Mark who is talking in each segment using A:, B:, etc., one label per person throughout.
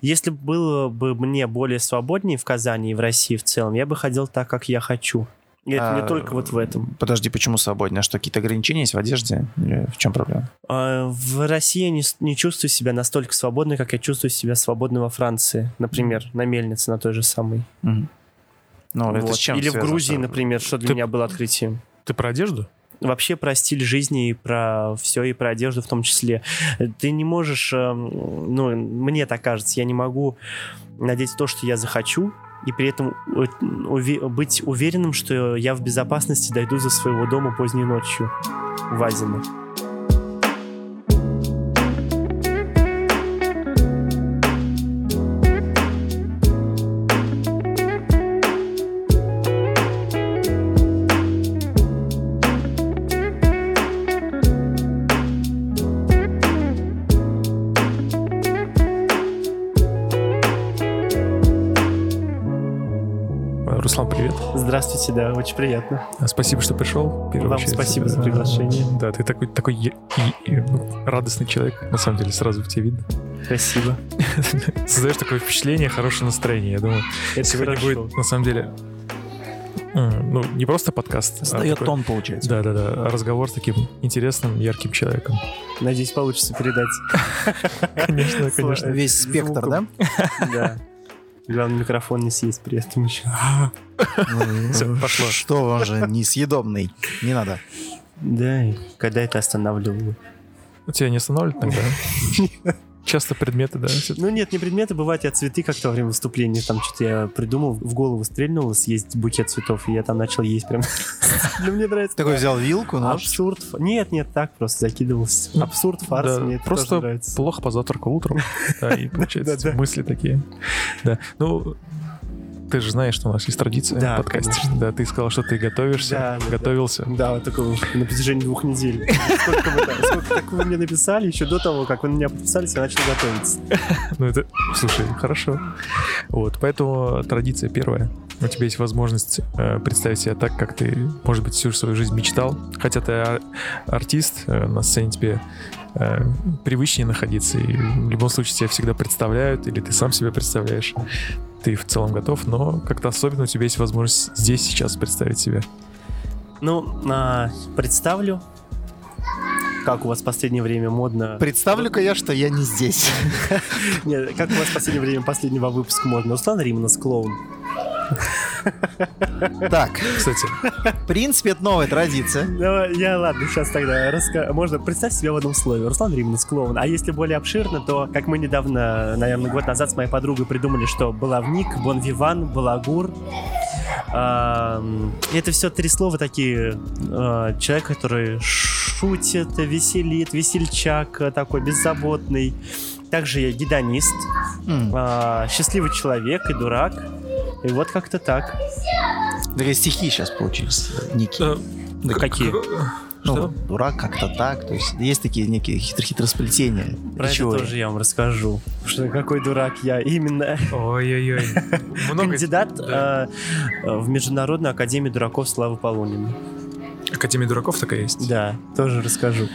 A: Если было бы мне более свободнее в Казани и в России в целом, я бы ходил так, как я хочу. И это не
B: А,
A: только вот в этом.
B: Подожди, почему свободнее? А что, какие-то ограничения есть в одежде? Или в чем проблема?
A: А, В России я не, не чувствую себя настолько свободной, как я чувствую себя свободной во Франции, например, на мельнице, на той же самой.
B: Мгм. Ну, это
A: Вот.
B: с чем
A: Или в Грузии, например, что для
C: Ты-
A: меня было открытием.
C: Ты про одежду?
A: Вообще про стиль жизни и про все, и про одежду в том числе. Ты не можешь, эм, ну, мне так кажется, я не могу надеть то, что я захочу, и при этом уве- быть уверенным, что я в безопасности дойду за своего дома поздней ночью в Азино. Здравствуйте, да, очень приятно.
C: А, Спасибо, что пришел.
A: Вам
C: очередь.
A: спасибо за приглашение.
C: Да, ты такой, такой е- и- и, ну, радостный человек, на самом деле, сразу в тебе видно.
A: Спасибо.
C: Создаешь такое впечатление, хорошее настроение. Я думаю,
A: Это
C: сегодня
A: хорошо.
C: будет, на самом деле, ну, не просто подкаст. а
B: Сдает
C: такой-
B: тон, получается.
C: Да-да-да, а разговор с таким интересным, ярким человеком.
A: Надеюсь, получится передать.
C: Конечно, конечно.
B: Весь спектр,
A: Звуком. Да. Главное, микрофон не съесть при этом еще.
C: Всё, пошло.
B: Что он же несъедобный? Не надо.
A: Да, когда это останавливало?
C: Тебя не останавливает тогда? Часто предметы, да?
A: Ну нет, не предметы, бывают, я цветы как-то во время выступления, там что-то я придумал, в голову стрельнуло съесть букет цветов, и я там начал есть прям. Ну мне нравится.
B: Такой взял вилку, нож.
A: Абсурд. Нет, нет, так просто закидывался. Абсурд, фарс,
C: Да,
A: мне это
C: просто плохо позавтракал утром. Да, и получается мысли такие. Да. Ну, ты же знаешь, что у нас есть традиция
A: Да,
C: в подкасте.
A: конечно.
C: Да, ты сказал, что ты готовишься,
A: Да, да,
C: готовился.
A: Да, вот такого на протяжении двух недель. Сколько вы, сколько так вы мне написали, еще до того, как вы на меня подписались, я начал готовиться.
C: Ну, это, слушай, хорошо. Вот, поэтому традиция первая. У тебя есть возможность э, представить себя так, как ты, может быть, всю свою жизнь мечтал. Хотя ты ар- артист, э, на сцене тебе э, привычнее находиться. И в любом случае тебя всегда представляют, или ты сам себя представляешь. Ты в целом готов, но как-то особенно у тебя есть возможность здесь сейчас представить себя.
A: Ну, а, представлю, как у вас в последнее время модно...
B: Представлю-ка я, что я не здесь.
A: Нет, как у вас в последнее время последнего выпуска модно? Руслан Риманов, клоун.
B: Так,
C: Кстати,
B: в принципе, это новая традиция.
A: Ну, я, ладно, сейчас тогда раска... Можно представь себя в одном слове. Руслан Риманов, клоун. А если более обширно, то, как мы недавно, наверное, год назад с моей подругой придумали, что баловник, бонвиван, балагур. Ам, Это все три слова такие. а, Человек, который шутит, веселит, весельчак, э, такой беззаботный. Также я гедонист, а, счастливый человек и дурак. И вот как-то так.
B: Такие стихи сейчас получились. Некие.
C: э,
A: Да какие?
B: Ну,
C: Что?
B: дурак как-то так. То есть есть такие некие хитро-хитросплетения.
A: Про
B: речевые.
A: это тоже я вам расскажу. Что какой дурак я. Именно
C: Ой-ой-ой.
A: Кандидат
C: да.
A: э, в Международную академию дураков Славы Полунина.
C: Академия дураков такая есть.
A: Да, тоже расскажу.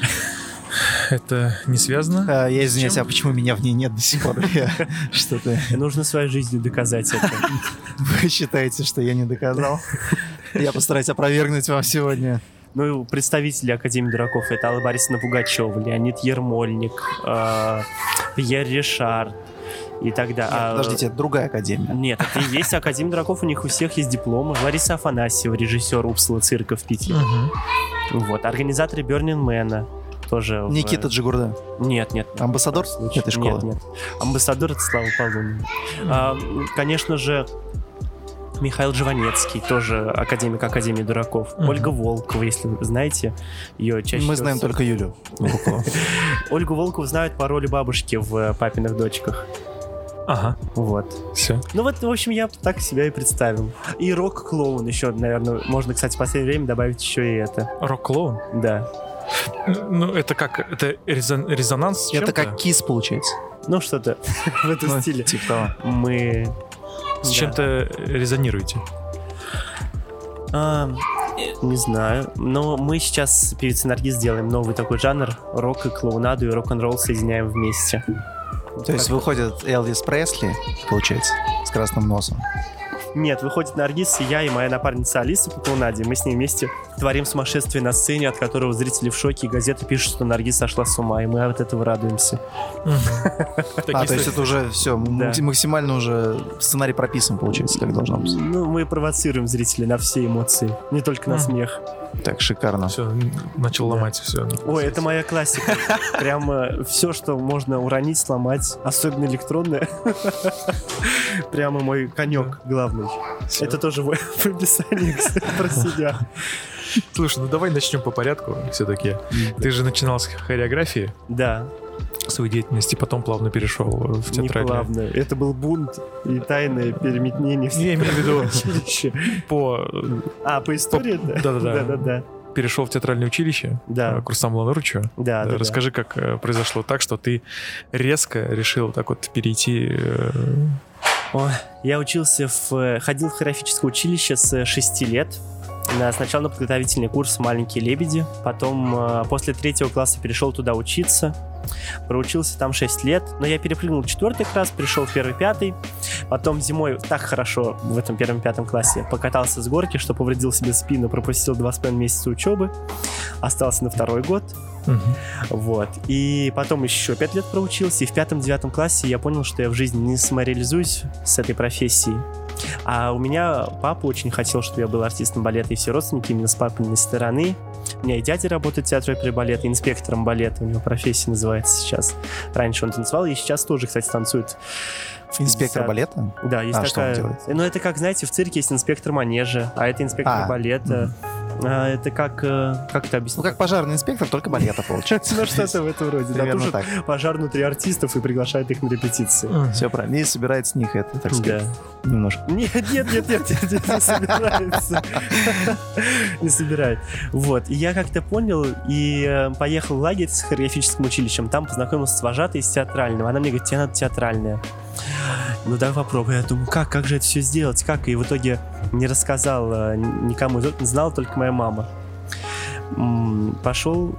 C: Это не связано?
B: А, Я извиняюсь, а почему меня в ней нет до сих пор? Что-то
A: Нужно своей жизнью доказать это.
B: вы считаете, что я не доказал? Я постараюсь опровергнуть вам сегодня.
A: Ну, представители Академии дураков это Алла Борисовна Пугачева, Леонид Ермольник, э, Пьер Ришар и так далее. А,
B: Подождите, это другая академия.
A: Нет, это и есть Академия дураков, у них у всех есть дипломы. Лариса Афанасьева, режиссер Упсала цирка в Питере.
C: Мгм.
A: Вот, организаторы Бернин Тоже. в-
B: Никита Джигурда.
A: Нет, нет.
B: Амбассадор этой школы?
A: Нет, нет. Амбассадор это Слава Полунин. А, конечно же, Михаил Живанецкий, тоже академик Академии дураков.
C: Мгм.
A: Ольга Волкова, если вы знаете, ее чаще
B: Мы
A: всего
B: знаем
A: с-
B: только Юлю.
A: Ольгу Волкову знают по роли бабушки в э, «Папиных дочках».
C: Ага,
A: Вот.
C: все.
A: Ну вот, в общем, я так себя и представил. И рок-клоун еще, наверное, можно, кстати, в последнее время добавить еще и это.
C: Рок-клоун?
A: Да.
C: Ну, это как? Это резон- резонанс
B: Это как кис получается.
A: Ну, что-то в этом
B: Ну,
A: стиле.
B: Типа того.
A: Мы...
C: С
A: да.
C: чем-то резонируете?
A: А, не знаю. Но мы сейчас с певицей Наргиз сделаем новый такой жанр. Рок и клоунаду и рок-н-ролл соединяем вместе.
B: То есть выходит Элвис Пресли, получается, с красным носом.
A: Нет, выходит Наргиз, и я, и моя напарница Алиса по клоунаде. Мы с ней вместе творим сумасшествие на сцене, от которого зрители в шоке, и газеты пишут, что Наргиз сошла с ума, и мы от этого радуемся.
B: А, то есть это уже все, максимально уже сценарий прописан, получается, как должно быть.
A: Ну, мы провоцируем зрителей на все эмоции, не только на смех.
B: Так, шикарно.
C: Все, начал ломать все.
A: Ой, это моя классика. Прямо все, что можно уронить, сломать, особенно электронное. Прямо мой конек главный. Это тоже в описании кстати, про себя.
C: Слушай, ну давай начнем по порядку все-таки. Ты же начинал с хореографии
A: Да,
C: свою деятельность, и потом плавно перешел в
A: не
C: театральное.
A: плавно. Это был бунт и тайное переметнение
C: Я имею в виду по
A: А, по истории? да?
C: Да-да-да. Перешел в театральное училище
A: Да,
C: э, Курсам Ланурычу.
A: да, да, да.
C: Расскажи, как э, произошло так, что ты резко решил так вот перейти. э,
A: Ой, я учился в... э, Ходил в хореографическое училище с 6 лет. На, сначала на подготовительный курс «Маленькие лебеди». Потом э, после третьего класса перешел туда учиться. Проучился там 6 лет. Но я перепрыгнул четвертый класс, пришел в первый, пятый. Потом зимой так хорошо в этом первом, пятом классе покатался с горки, что повредил себе спину, пропустил два с половиной месяца учебы. Остался на второй год. Вот. И потом еще пять лет проучился, и в пятом-девятом классе я понял, что я в жизни не самореализуюсь с этой профессией. А у меня папа очень хотел, чтобы я был артистом балета, и все родственники именно с папиной стороны. У меня и дядя работает в театре оперы балета, инспектором балета, у него профессия называется сейчас. Раньше он танцевал, и сейчас тоже, кстати, танцует.
B: Инспектор балета?
A: Да, есть
B: А что он
A: такая...
B: делает?
A: ну, это как, знаете, в цирке есть инспектор манежа, а это инспектор
B: А,
A: балета. А, это как... э, Как это
B: Ну,
A: объяснить?
B: как пожарный инспектор, только балета получается.
A: Ну, что-то в этом роде. Да,
B: Примерно так.
A: пожар внутри артистов и приглашает их на репетиции.
B: Все правильно. И собирает с них это, так сказать, немножко.
A: Нет, нет, нет, нет, не собирается. Не собирает. Вот. И я как-то понял и э, поехал в лагерь с хореографическим училищем. Там познакомился с вожатой из театрального. Она мне говорит, тебе надо театральное. Ну давай попробуй. Я думаю, как, как же это все сделать? Как? И в итоге не рассказал э, никому. Знала только моя мама. Пошел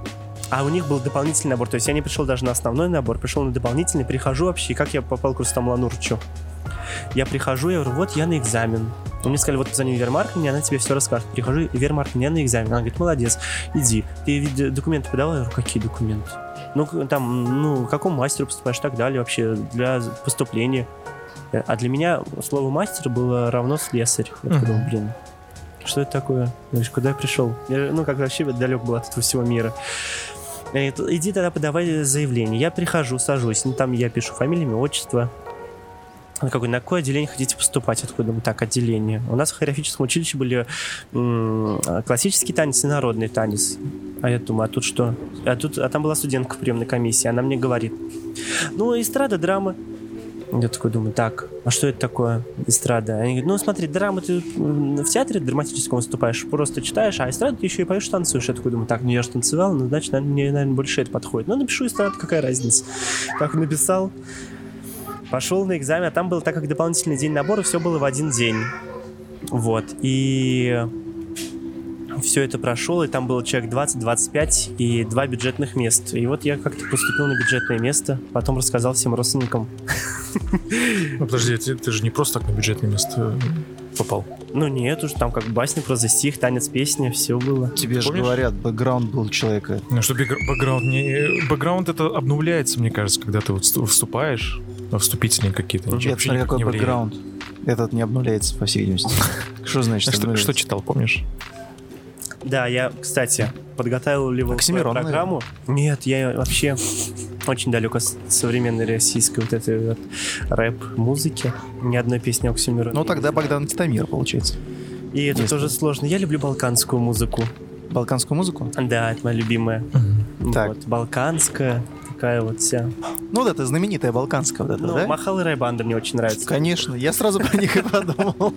A: а у них был дополнительный набор. То есть я не пришел даже на основной набор, пришел на дополнительный, прихожу вообще, как я попал к Рустаму Ланурчу? Я прихожу, я говорю, вот я на экзамен. Мне сказали, вот позвони Вермарк, мне она тебе все расскажет. Прихожу, Вермарк, мне на экзамен. Она говорит, молодец, иди. Ты документы подавал? Я говорю, какие документы? Ну, там, ну, к какому мастеру поступаешь и так далее вообще для поступления. Э, А для меня слово мастер было равно слесарь. Я думаю, блин, что это такое? Я говорю, куда я пришел? Я, ну, как вообще далек был от этого всего мира. Э, Иди тогда подавай заявление. Я прихожу, сажусь. Ну, там я пишу фамилию, имя, отчество. Он какой, на какое отделение хотите поступать? Такой думаю, так, отделение. У нас в хореографическом училище были м, классический танец и народный танец. А я думаю, а тут что? А тут, а там была студентка в приемной комиссии, она мне говорит, ну, эстрада, драма. Я такой думаю, так, а что это такое, эстрада? Они говорят, ну, смотри, драма ты в театре драматическом выступаешь, просто читаешь, а эстрада ты еще и поешь, танцуешь. Я такой думаю, так, ну я же танцевал, ну, значит, мне, наверное, больше это подходит. Ну, напишу эстрада, какая разница. Так написал, пошел на экзамен, а там был, так как дополнительный день набора, все было в один день. Вот, и все это прошел, и там было человек 20-25 и два бюджетных места. И вот я как-то поступил на бюджетное место, потом рассказал всем родственникам.
C: Ну, подожди, ты, ты же не просто так на бюджетное место э, попал.
A: Ну нет, уже там как басня, проза, стих, танец, песня, все было.
B: Тебе же говорят, бэкграунд был человека.
C: Ну, что бэк- бэкграунд не... Бэкграунд это обновляется, мне кажется, когда ты вот всту- вступаешь, вступительные какие-то. ничего
B: смотри,
C: никак
B: какой бэкграунд. Этот не обнуляется, по всей видимости. Что значит
C: Что, что читал, помнишь?
A: Да, я, кстати, подготавливал свою
B: Оксимирон,
A: программу. Нет, я вообще очень далек от современной российской вот этой вот рэп-музыки. Ни одной песни Оксимирона.
B: Ну, тогда. Богдан Титамир, получается.
A: И это
B: Если-
A: тоже сложно. Я люблю балканскую музыку.
B: Балканскую музыку?
A: Да, это моя любимая.
B: Так.
A: Вот, балканская, такая вот вся.
B: Ну, вот это знаменитая балканская вот эта,
A: Ну,
B: да?
A: Махал и Райбанда мне очень нравится.
B: Конечно, я сразу про них и подумал.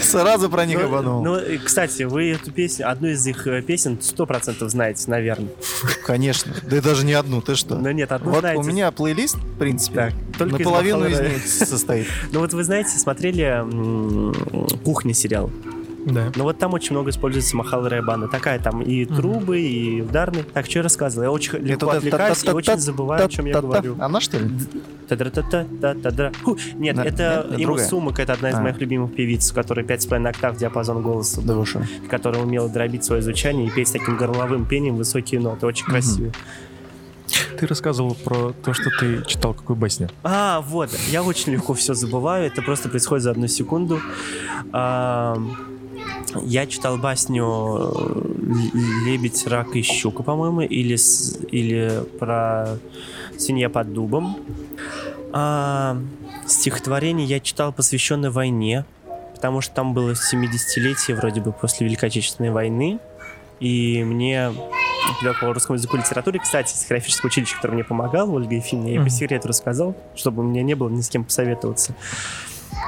B: Сразу про них и
A: Ну,
B: подумал.
A: ну, кстати, вы эту песню, одну из их э, песен сто процентов знаете, наверное.
B: Конечно. Да и даже не одну, ты что?
A: Но нет, одну
B: Вот у меня плейлист, в принципе, наполовину из них состоит.
A: Ну вот вы знаете, смотрели «Кухня» сериал?
C: Да.
A: Но вот там очень много используется махал райбана. Такая там и трубы, и ударные. Так, что я рассказывал? Я очень легко отвлекаюсь и очень забываю, о чем я говорю.
B: Она что ли?
A: Нет,
B: Да,
A: это Има. Сумак, это одна из
B: А.
A: моих любимых певиц, у которой 5,5 октав диапазон голоса,
B: Да
A: которая умела дробить свое звучание и петь с таким горловым пением высокие ноты. Очень красиво.
C: Ты рассказывал про то, что ты читал какую басню.
A: А, вот, я очень легко все забываю, это просто происходит за одну секунду. А, Я читал басню э, «Лебедь, рак и щука», по-моему, или, или про «Свинья под дубом». А, Стихотворение я читал, посвященное войне, потому что там было 70-летие вроде бы после Великой Отечественной войны, и мне преподаватель по русскому языку и литературе, кстати, из хореографического училища, который мне помогал, Ольга Ефимовна, я ей по секрету рассказал, чтобы у меня не было ни с кем посоветоваться.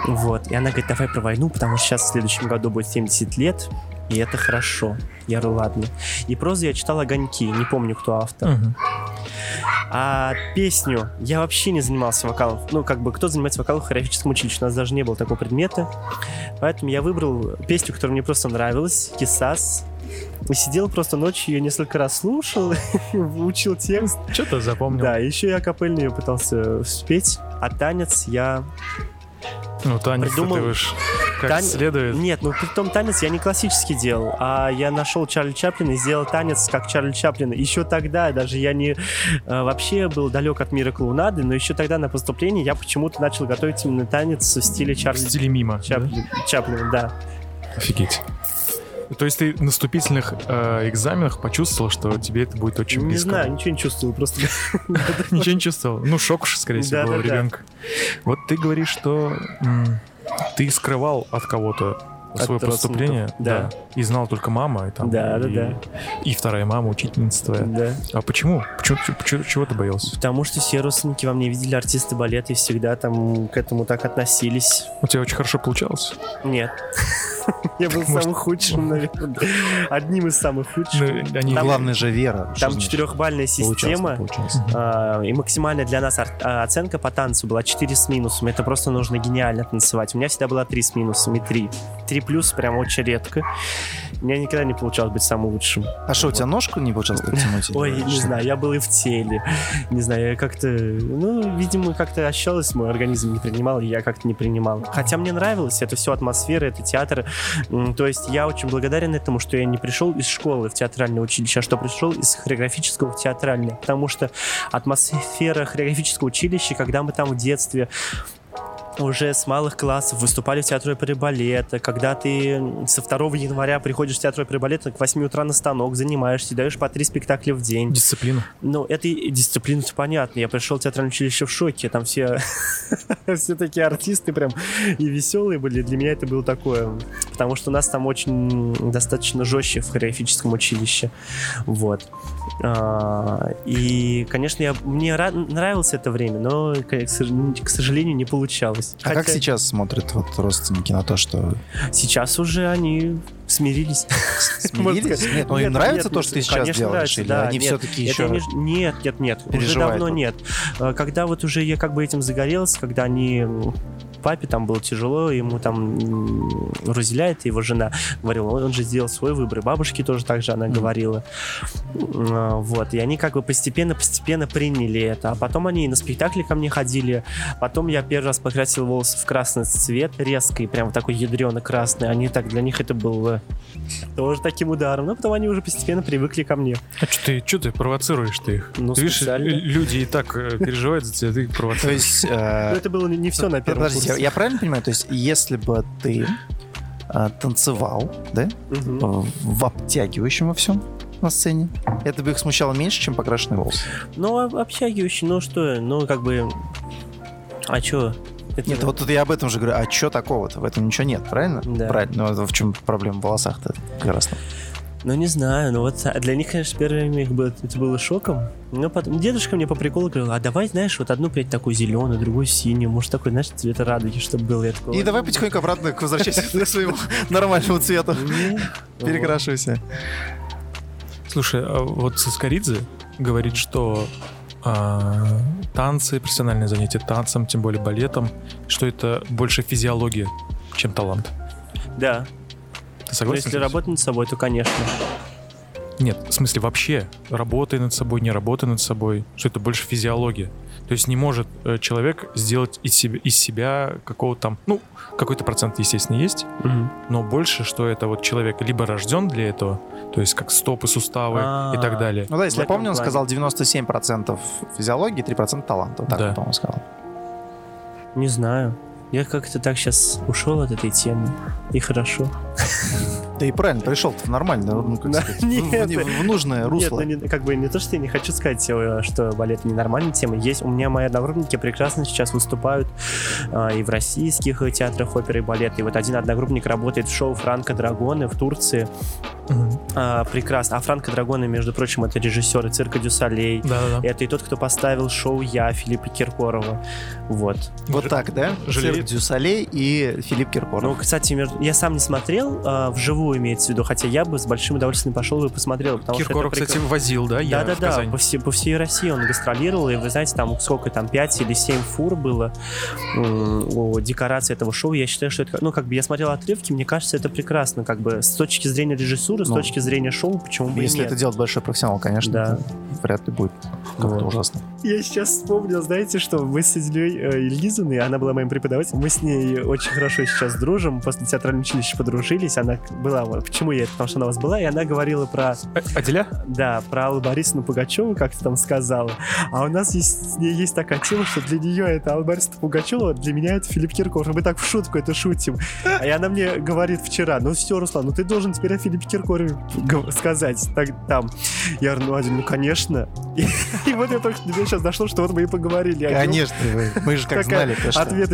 A: Вот. И она говорит, давай про войну, потому что сейчас в следующем году будет 70 лет, и это хорошо. Я говорю, ладно. И прозу я читал «Огоньки», не помню, кто автор.
C: Мгм.
A: А песню я вообще не занимался вокалом. Ну, как бы, кто занимается вокалом в хореографическом училище? У нас даже не было такого предмета. Поэтому я выбрал песню, которая мне просто нравилась, «Кисас». И сидел просто ночью, ее несколько раз слушал, учил текст.
C: Что-то запомнил.
A: Да, еще я капельно ее пытался спеть. А танец я...
C: Ну, танец
A: Придумал-
C: ты уж как
A: Тан-
C: следует.
A: Нет, ну при том танец я не классический делал, а я нашел Чарли Чаплина и сделал танец как Чарли Чаплина. Еще тогда даже я не э, вообще был далек от мира клоунады, но еще тогда на поступлении я почему-то начал готовить именно танец в стиле
C: В
A: Чарли
C: стиле мимо. да?
A: Чаплина. Чаплина, да.
C: Офигеть. То есть ты на вступительных э, экзаменах почувствовал, что тебе это будет очень
A: Не
C: близко?
A: знаю, ничего не чувствовал, просто
C: Ничего не чувствовал? Ну, шок уж, скорее всего, был ребенка. Вот ты говоришь, что ты скрывал от кого-то
A: От
C: свое поступление,
A: родственников, да.
C: и знал только мама, и там,
A: Да, да,
C: и,
A: да.
C: и вторая мама, учительница твоя.
A: да.
C: А почему? Почему, почему- чего ты боялся?
A: Потому что все родственники во мне видели артисты балета и всегда там к этому так относились.
C: У тебя очень хорошо получалось.
A: Нет. Я был самым худшим, наверное. Одним из самых худших.
C: Ну,
B: Главное же вера.
A: Там четырехбальная система, а, и максимальная для нас а, оценка по танцу была 4 с минусом. Это просто нужно гениально танцевать. У меня всегда была 3 с минусом и 3. 3 плюс прям очень редко. У меня никогда не получалось быть самым лучшим.
B: А что, у тебя ножку не получалось так тянуть?
A: Ой, не
B: что?
A: знаю, я был и в теле. Не знаю, я как-то... Ну, видимо, как-то ощущалось, мой организм не принимал, и я как-то не принимал. Хотя мне нравилось, это все атмосфера, это театр. То есть я очень благодарен этому, что я не пришел из школы в театральное училище, а что пришел из хореографического в театральное. Потому что атмосфера хореографического училища, когда мы там в детстве уже с малых классов выступали в театре оперы балета, когда ты со 2 января приходишь в театр оперы балета к 8 утра на станок, занимаешься, даешь по три спектакля в день.
C: Дисциплина.
A: Ну, это дисциплина понятно. Я пришел в театральное училище в шоке. Там все, все такие артисты прям и веселые были. Для меня это было такое. Потому что у нас там очень достаточно жестче в хореографическом училище. Вот. А, И, конечно, я, мне ра- нравилось это время, но, к к сож- к сожалению, не получалось.
B: А как
A: Хотя
B: сейчас смотрят вот родственники на то, что
A: Сейчас уже они смирились.
B: Смирились? Нет, ну им нравится то, что ты сейчас делаешь? Или они все-таки еще...
A: не- Нет, нет, нет. Уже давно нет. Э, Когда вот уже я как бы этим загорелся, когда они папе там было тяжело, ему там это его жена, говорила, он, же сделал свой выбор, и бабушке тоже так же она
B: Мгм.
A: говорила. А, Вот, и они как бы постепенно-постепенно приняли это. А потом они и на спектакли ко мне ходили. Потом я первый раз покрасил волосы в красный цвет, резкий, прям вот такой ядрено красный. Они так, для них это было тоже таким ударом. Но потом они уже постепенно привыкли ко мне.
C: А что ты, чё ты провоцируешь ты их?
A: Ну,
C: ты видишь,
A: специально.
C: люди и так э, переживают за тебя, ты их
B: То
C: провоцируешь.
B: есть...
A: Но
B: э,
A: это было не все на первом
B: Подождите, я- я правильно понимаю? То есть если бы ты э, танцевал, да,
A: Мгм.
B: в обтягивающем во всем на сцене, это бы их смущало меньше, чем покрашенные волосы.
A: Ну, а- общагивающий, ну что, ну как бы... А чё? Это-
B: Нет, вот тут я об этом же говорю. А что такого-то? В этом ничего нет, правильно?
A: Да.
B: Правильно. Ну, в чем проблема в волосах-то? Раз.
A: Ну, не знаю, ну вот а для них, конечно, время их было, это было шоком. Но потом дедушка мне по приколу говорил, а давай, знаешь, вот одну прядь такую зеленую, другую синюю, может, такой, знаешь, цвета радуги, чтобы был. Я такой,
B: И давай потихоньку обратно к возвращайся к своему нормальному цвету. Перекрашивайся.
C: Слушай, а вот Соскоридзе говорит, что а, танцы, профессиональное занятие танцем, тем более балетом, что это больше физиология, чем талант.
A: Да.
C: Ты
A: Но
C: согласен?
A: если работать над собой, то, конечно.
C: Нет, в смысле вообще, работай над собой, не работай над собой, что это больше физиология. То есть не может э, человек сделать из себя, из себя какого-то там, ну, какой-то процент, естественно, есть, но больше, что это вот человек либо рожден для этого, то есть как стопы, суставы и
A: А.
C: так далее.
B: Ну да, если я помню, он
A: плане.
B: сказал 97% физиологии, 3% таланта. Вот так
C: Да.
B: вот, по-моему, сказал.
A: Не знаю. Я как-то так сейчас ушел от этой темы. И хорошо.
B: Да и правильно, пришел ты нормально, ну, как
A: Да,
B: сказать, в-
A: нет,
B: в, в нужное русло.
A: Нет, ну, не- как бы не то, что я не хочу сказать, э, что балет ненормальная тема. Есть у меня мои одногруппники прекрасно сейчас выступают э, и в российских театрах оперы и балета. И вот один одногруппник работает в шоу Франко Драгоны в Турции. А, прекрасно. А Франко Драгоны, между прочим, это режиссер и цирка Дюсалей.
C: Да-да-да.
A: Это и тот, кто поставил шоу «Я» Филиппа Киркорова. Вот.
B: Вот так, да?
C: Жалею.
B: Цирк дю Солей и Филипп Киркоров.
A: Ну, кстати, между- я сам не смотрел а, вживую, имеется в виду, хотя я бы с большим удовольствием пошел и посмотрел, потому
C: Киркоров,
A: что это
C: кстати, возил, да, я
A: Да-да-да, по, все- по всей России он гастролировал, и вы знаете, там сколько там, 5 или 7 фур было о декорации этого шоу. Я считаю, что это, ну, как бы я смотрел отрывки, мне кажется, это прекрасно, как бы с точки зрения режиссуры, с
B: Ну,
A: точки зрения шоу, почему бы
B: Если это делает большой профессионал, конечно,
A: Да.
B: вряд ли будет как-то
A: Вот.
B: ужасно.
A: Я сейчас вспомнил, знаете, что мы с Ильей э, Ильизовной, она была моим преподавателем, мы с ней очень хорошо сейчас дружим, после театрального училища подружились, она была, вот, почему я это, потому что она у вас была, и она говорила про,
C: Э, Аделя?
A: да, про Аллу Борисовну Пугачеву, как ты там сказала, а у нас есть, с ней есть такая тема, что для нее это Алла Борисовна Пугачева, для меня это Филипп Киркоров, мы так в шутку это шутим, и она мне говорит вчера, ну все, Руслан, ну ты должен теперь о Филиппе Киркорове сказать, так, там, я говорю, ну, Адя, ну конечно, и, вот я только до меня сейчас дошло, что вот мы и поговорили.
B: Конечно, мы же как знали.
A: ей.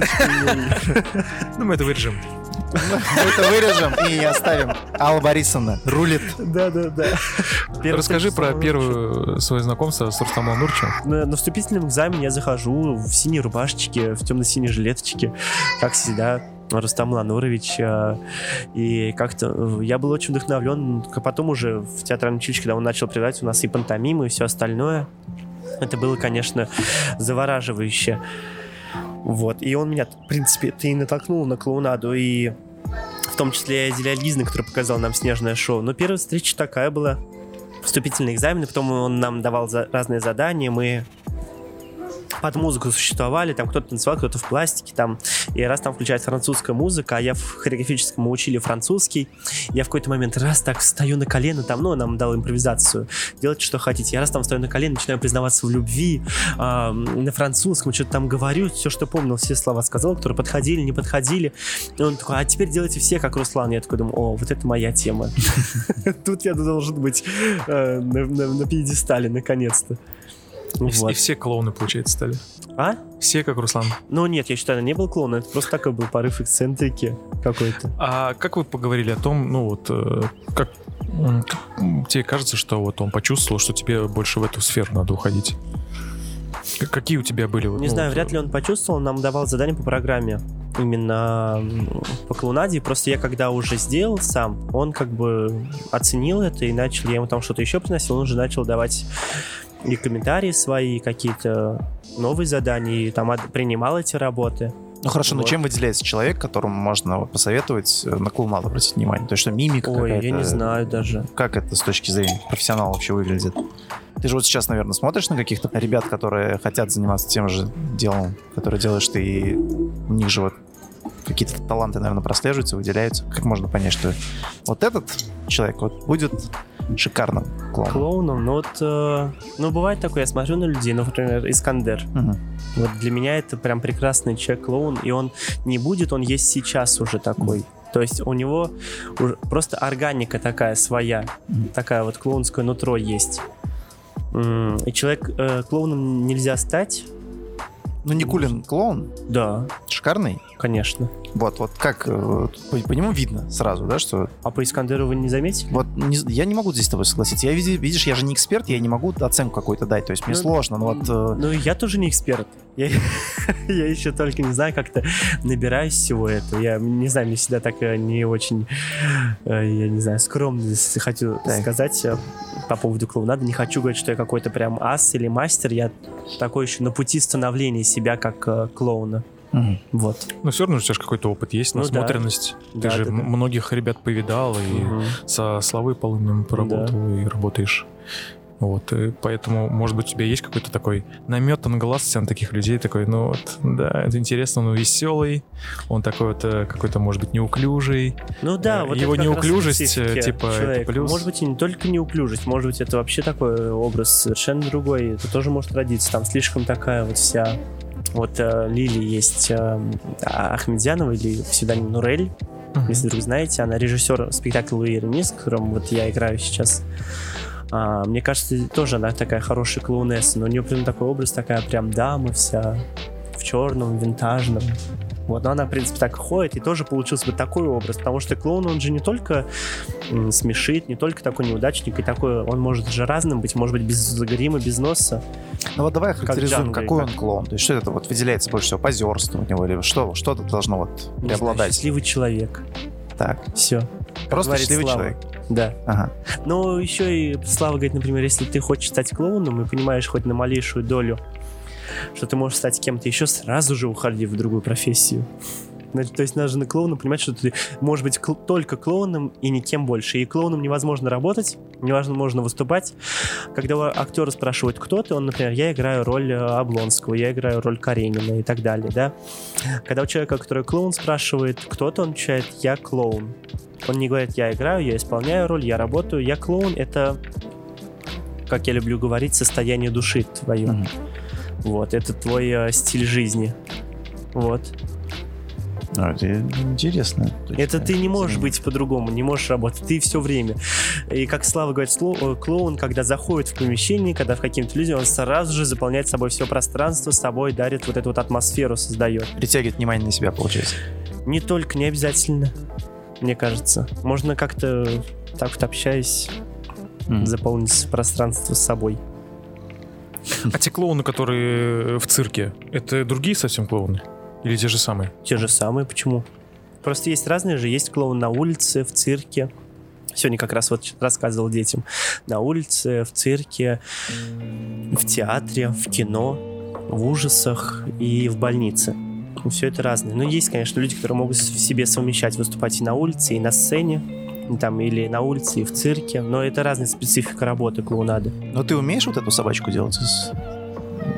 C: Ну, мы это вырежем.
B: Мы это вырежем и оставим. Алла Борисовна рулит.
A: Да-да-да. Первый
C: Расскажи про первое свое знакомство с Рустамом Нурчем.
A: На, на вступительном экзамене я захожу в синей рубашечке, в темно-синей жилеточке, как всегда. Рустам Ланурович. э, И как-то э, я был очень вдохновлен. Потом уже в театральном училище, когда он начал преподавать, у нас и пантомимы, и все остальное. Это было, конечно, завораживающе. Вот. И он меня, в принципе, ты и натолкнул на клоунаду, и в том числе Зеля Лизна, который показал нам снежное шоу. Но первая встреча такая была. Вступительные экзамены, потом он нам давал за- разные задания, мы под музыку существовали, там кто-то танцевал, кто-то в пластике, там, и раз там включается французская музыка, а я в хореографическом мы учили французский, я в какой-то момент раз так встаю на колено, там, ну, нам дал импровизацию, делайте, что хотите, я раз там встаю на колено, начинаю признаваться в любви, а, на французском, что-то там говорю, все, что помнил, все слова сказал, которые подходили, не подходили, и он такой, а теперь делайте все, как Руслан, я такой думаю, о, вот это моя тема, тут я должен быть э, на пьедестале, наконец-то.
C: И,
A: Вот.
C: и все клоуны, получается, стали.
A: А?
C: Все как Руслан.
A: Ну нет, я считаю, не был клоун, это просто такой был порыв эксцентрики какой-то.
C: А как вы поговорили о том, ну вот, э, как тебе кажется, что вот он почувствовал, что тебе больше в эту сферу надо уходить? Какие у тебя были?
A: Не
C: ну,
A: знаю, вряд ли он почувствовал, он нам давал задание по программе именно по клоунаде. Просто я когда уже сделал сам, он как бы оценил это и начал, я ему там что-то еще приносил, он уже начал давать и комментарии свои, какие-то новые задания, и там принимал эти работы.
B: Ну хорошо, но
A: Вот.
B: чем выделяется человек, которому можно посоветовать э, на клоунаду обратить внимание? То есть что мимика
A: Ой, я
B: какая-то?
A: не знаю даже.
B: Как это с точки зрения профессионала вообще выглядит? Ты же вот сейчас, наверное, смотришь на каких-то ребят, которые хотят заниматься тем же делом, которое делаешь ты, и у них же вот какие-то таланты, наверное, прослеживаются, выделяются. Как можно понять, что вот этот человек вот будет шикарным клоуном?
A: Клоуном, ну вот, э, ну бывает такое, я смотрю на людей, ну, например, Искандер.
B: Мгм.
A: Вот для меня это прям прекрасный человек-клоун, и он не будет, он есть сейчас уже такой. То есть у него просто органика такая своя,
B: Мгм.
A: такая вот клоунское нутро есть. И человек э, клоуном нельзя стать,
B: Ну, Никулин клоун,
A: да,
B: шикарный.
A: конечно.
B: Вот, вот как э, вот по, по нему видно сразу, да, что
A: А по Искандеру вы не заметили?
B: вот не я не могу здесь с тобой согласиться. Я види- видишь, я же не эксперт, я не могу оценку какую-то дать. То есть мне
A: Ну,
B: сложно, но вот э,
A: Ну, я тоже не эксперт. Я, я еще только не знаю, как-то набираюсь всего этого. Я не знаю, мне всегда так э, не очень, я не знаю, скромно хочу
B: Так.
A: сказать по поводу клоунады. Не хочу говорить, что я какой-то прям ас или мастер. Я такой еще на пути становления себя как клоуна.
B: Мгм.
A: Вот.
C: Но все равно у тебя же какой-то опыт есть,
A: Ну да.
C: насмотренность. Ты
A: Да,
C: же
A: да,
C: м-
A: да.
C: многих ребят повидал и
A: Мгм.
C: со Славой Полуниным поработал и работаешь. Вот, и поэтому, может быть, у тебя есть какой-то такой наметан глаз на таких людей, такой, ну вот, да, это интересно, он веселый, он такой вот э, какой-то, может быть, неуклюжий.
A: Ну да,
C: Э,
A: вот
C: его
A: это как раз
C: неуклюжесть, э, типа, это
A: человека.
C: плюс.
A: Может быть, и не только неуклюжесть, может быть, это вообще такой образ совершенно другой. Это тоже может родиться. Там слишком такая вот вся... Вот э, Лили есть э, Ахмедзянова или псевдоним Нурель, если вдруг знаете. Она режиссер спектакля Луи Ремис, в котором вот я играю сейчас. А, мне кажется, тоже она такая хорошая клоунесса, но у нее прям такой образ, такая прям дама вся в черном, винтажном. Вот, но она, в принципе, так ходит, и тоже получился бы такой образ, потому что клоун, он же не только смешит, не только такой неудачник, и такой, он может же разным быть, может быть, без грима, без носа.
B: Ну вот давай характеризуем, какой
A: как-
B: он клоун. То есть что это вот выделяется больше всего? Позерство у него или что? Что-то должно вот преобладать?
A: счастливый человек.
B: Так,
A: Все.
B: просто
A: говорит
B: счастливый
A: Слава.
B: человек.
A: Да.
B: Ага.
A: Но еще и Слава говорит, например, если ты хочешь стать клоуном и понимаешь хоть на малейшую долю, что ты можешь стать кем-то еще, сразу же уходи в другую профессию. То есть надо на клоуна понимать, что ты можешь быть кл- только клоуном и никем больше. И клоуном невозможно работать, невозможно выступать. Когда актера спрашивают, кто ты, он, например, я играю роль э, Облонского, я играю роль Каренина и так далее, да. Когда у человека, который клоун, спрашивает, кто ты, он отвечает, я клоун. Он не говорит, я играю, я исполняю роль, я работаю. Я клоун — это, как я люблю говорить, состояние души твое.
B: Мгм.
A: Вот, это твой э, стиль жизни. Вот.
B: Ну, это интересно.
A: Это ты не можешь быть по-другому, не можешь работать. Ты все время. И как Слава говорит, сло- э, клоун, когда заходит в помещение, когда в какие-то люди, он сразу же заполняет собой все пространство, с собой дарит вот эту вот атмосферу, создает.
B: Притягивает внимание на себя, получается.
A: Не только, не обязательно, мне кажется. Можно как-то так вот общаясь,
B: Мгм.
A: заполнить пространство с собой.
C: А те клоуны, которые в цирке, это другие совсем клоуны? Или те же самые?
A: Те же самые, почему? Просто есть разные же. Есть клоун на улице, в цирке. Сегодня как раз вот рассказывал детям. На улице, в цирке, в театре, в кино, в ужасах и в больнице. Все это разное. Но есть, конечно, люди, которые могут в себе совмещать, выступать и на улице, и на сцене, там, или на улице, и в цирке. Но это разная специфика работы клоунады.
B: Но ты умеешь вот эту собачку делать? из-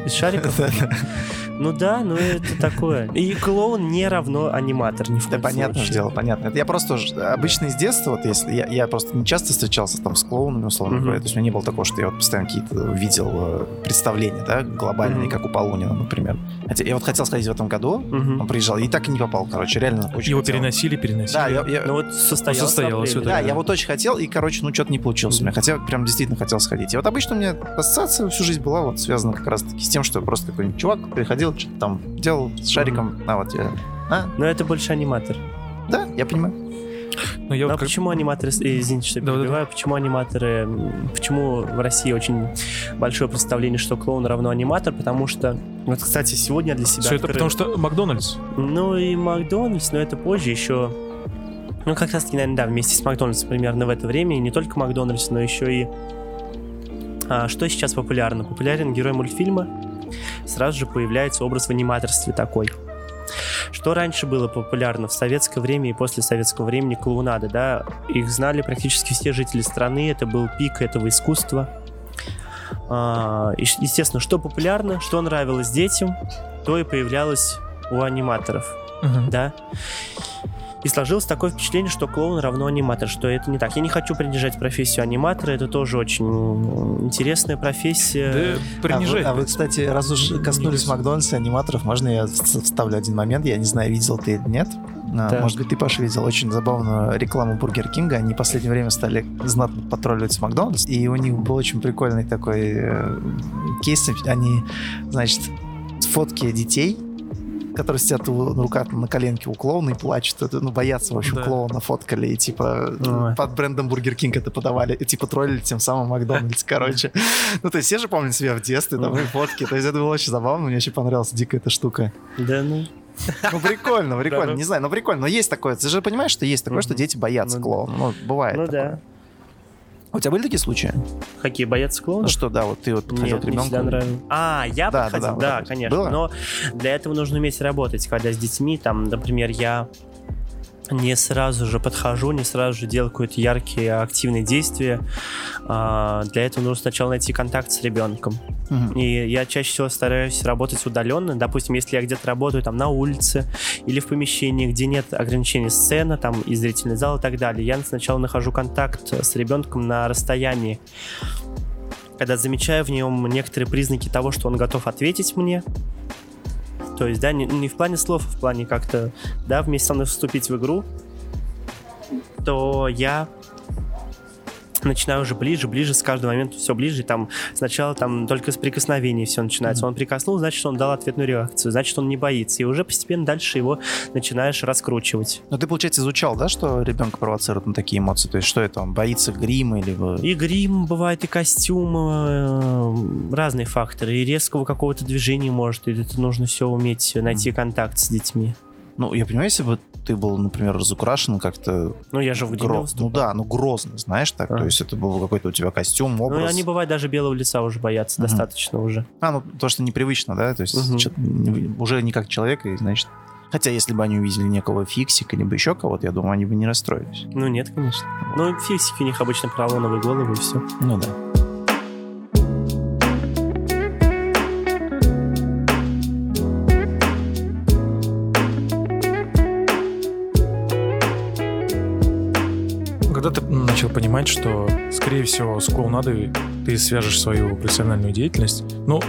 A: Из шариков? Ну да, ну это такое. И клоун не равно аниматор, ни в
B: Да
A: случае.
B: дело, понятно. Это я просто обычно из детства, вот если я, я просто не часто встречался там с клоунами, условно говоря. То есть у меня не было такого, что я вот постоянно какие-то видел э, представления, да, глобальные, как у Полунина, например. Хотя я вот хотел сходить в этом году, он приезжал, и так и не попал, короче, реально очень
C: Его
B: хотел.
C: переносили, переносили.
B: Да, я, я-
A: Ну вот состоялось.
C: состоялось
B: да, я вот очень хотел, и, короче, ну что-то не получилось у меня. Хотя прям действительно хотел сходить. И вот обычно у меня ассоциация всю жизнь была вот связана как раз-таки с тем, что просто какой-нибудь чувак приходил, что-то там делал с шариком. А вот я... А,
A: Но это больше аниматор.
B: да, я понимаю.
C: Но я
A: Ну, а
C: вот как-
A: почему аниматоры, извините, что я перебиваю, почему аниматоры, почему в России очень большое представление, что клоун равно аниматор, потому что, вот, кстати, сегодня для себя
C: Все это
A: открыл-
C: потому что Макдональдс.
A: Ну и Макдональдс, но это позже еще. Ну, как раз таки, наверное, да, вместе с Макдональдс примерно в это время. И не только Макдональдс, но еще и... А, что сейчас популярно? Популярен герой мультфильма. Сразу же появляется образ в аниматорстве такой. Что раньше было популярно в советское время и после советского времени клоунада, да? Их знали практически все жители страны, это был пик этого искусства. А, естественно, что популярно, что нравилось детям, то и появлялось у аниматоров
C: Мгм.
A: да. И сложилось такое впечатление, что клоун равно аниматор, что это не так. Я не хочу принижать профессию аниматора, это тоже очень интересная профессия.
C: Да принижать.
B: А вы, а вы, кстати, раз уж коснулись Макдональдса и аниматоров, можно я вс- вставлю один момент? Я не знаю, видел ты или нет. А,
A: Так.
B: Может быть, ты, Паша, видел очень забавную рекламу Бургер Кинга. Они в последнее время стали знатно подтролливать Макдональдс. И у них был очень прикольный такой э, кейс. Они, значит, фотки детей, которые сидят на руках на коленке у клоуна и плачут. Это, ну, боятся, в общем,
C: Да.
B: клоуна фоткали. И, типа,
A: Ой.
B: под брендом Бургер Кинг это подавали. И, типа, троллили тем самым Макдональдс, короче. Ну, то есть все же помнят себя в детстве, там, фотки. То есть это было очень забавно. Мне очень понравилась дико эта штука.
A: Да ну.
B: Ну, прикольно, прикольно.
A: Да.
B: Не знаю, ну, прикольно. Но есть такое. Ты же понимаешь, что есть такое, что дети боятся
A: Ну,
B: клоуна. Ну, бывает
A: Ну да.
B: У тебя были такие случаи?
A: Какие, боятся клоунов?
B: Ну что, да, вот ты вот подходил
A: Нет,
B: к ребенку.
A: всегда нравилось. А, я
B: Да, да,
A: подходил?
B: да,
A: Да,
B: так вот.
A: конечно.
B: Было?
A: Но для этого нужно уметь работать, когда с детьми, там, например, я не сразу же подхожу, не сразу же делаю какие-то яркие активные действия. А, Для этого нужно сначала найти контакт с ребенком.
B: Мгм.
A: И я чаще всего стараюсь работать удаленно. Допустим, если я где-то работаю там на улице или в помещении, где нет ограничений сцена, там и зрительный зал и так далее, я сначала нахожу контакт с ребенком на расстоянии. Когда замечаю в нем некоторые признаки того, что он готов ответить мне, то есть, да, не, не в плане слов, а в плане как-то, да, вместе со мной вступить в игру, то я начинаю уже ближе, ближе, с каждым моментом все ближе. И там сначала там только с прикосновений все начинается. Он прикоснул, значит, он дал ответную реакцию, значит, он не боится. И уже постепенно дальше его начинаешь раскручивать.
B: Ну, ты, получается, изучал, да, что ребенка провоцирует на такие эмоции? То есть, что это, он боится грима или...
A: И грим бывает, и костюм, э, разные факторы. И резкого какого-то движения может. И это нужно все уметь найти контакт с детьми.
B: Ну, я понимаю, если бы ты был, например, разукрашен как-то...
A: Ну, я же в
B: гро-. Ну да, ну грозно, знаешь так.
A: А.
B: То есть, это был какой-то у тебя костюм,
A: Ну,
B: образ.
A: они бывают даже белого лица уже боятся
B: Мгм.
A: достаточно уже.
B: А, ну, то, что непривычно, да? То есть, не- уже не как человека, и, значит... Хотя, если бы они увидели некого фиксика, либо еще кого-то, я думаю, они бы не расстроились.
A: Ну, нет, конечно. Ну, фиксики у них обычно поролоновые головы и все.
B: Ну да.
C: Понимать, что, скорее всего, с клоунадой ты свяжешь свою профессиональную деятельность, ну,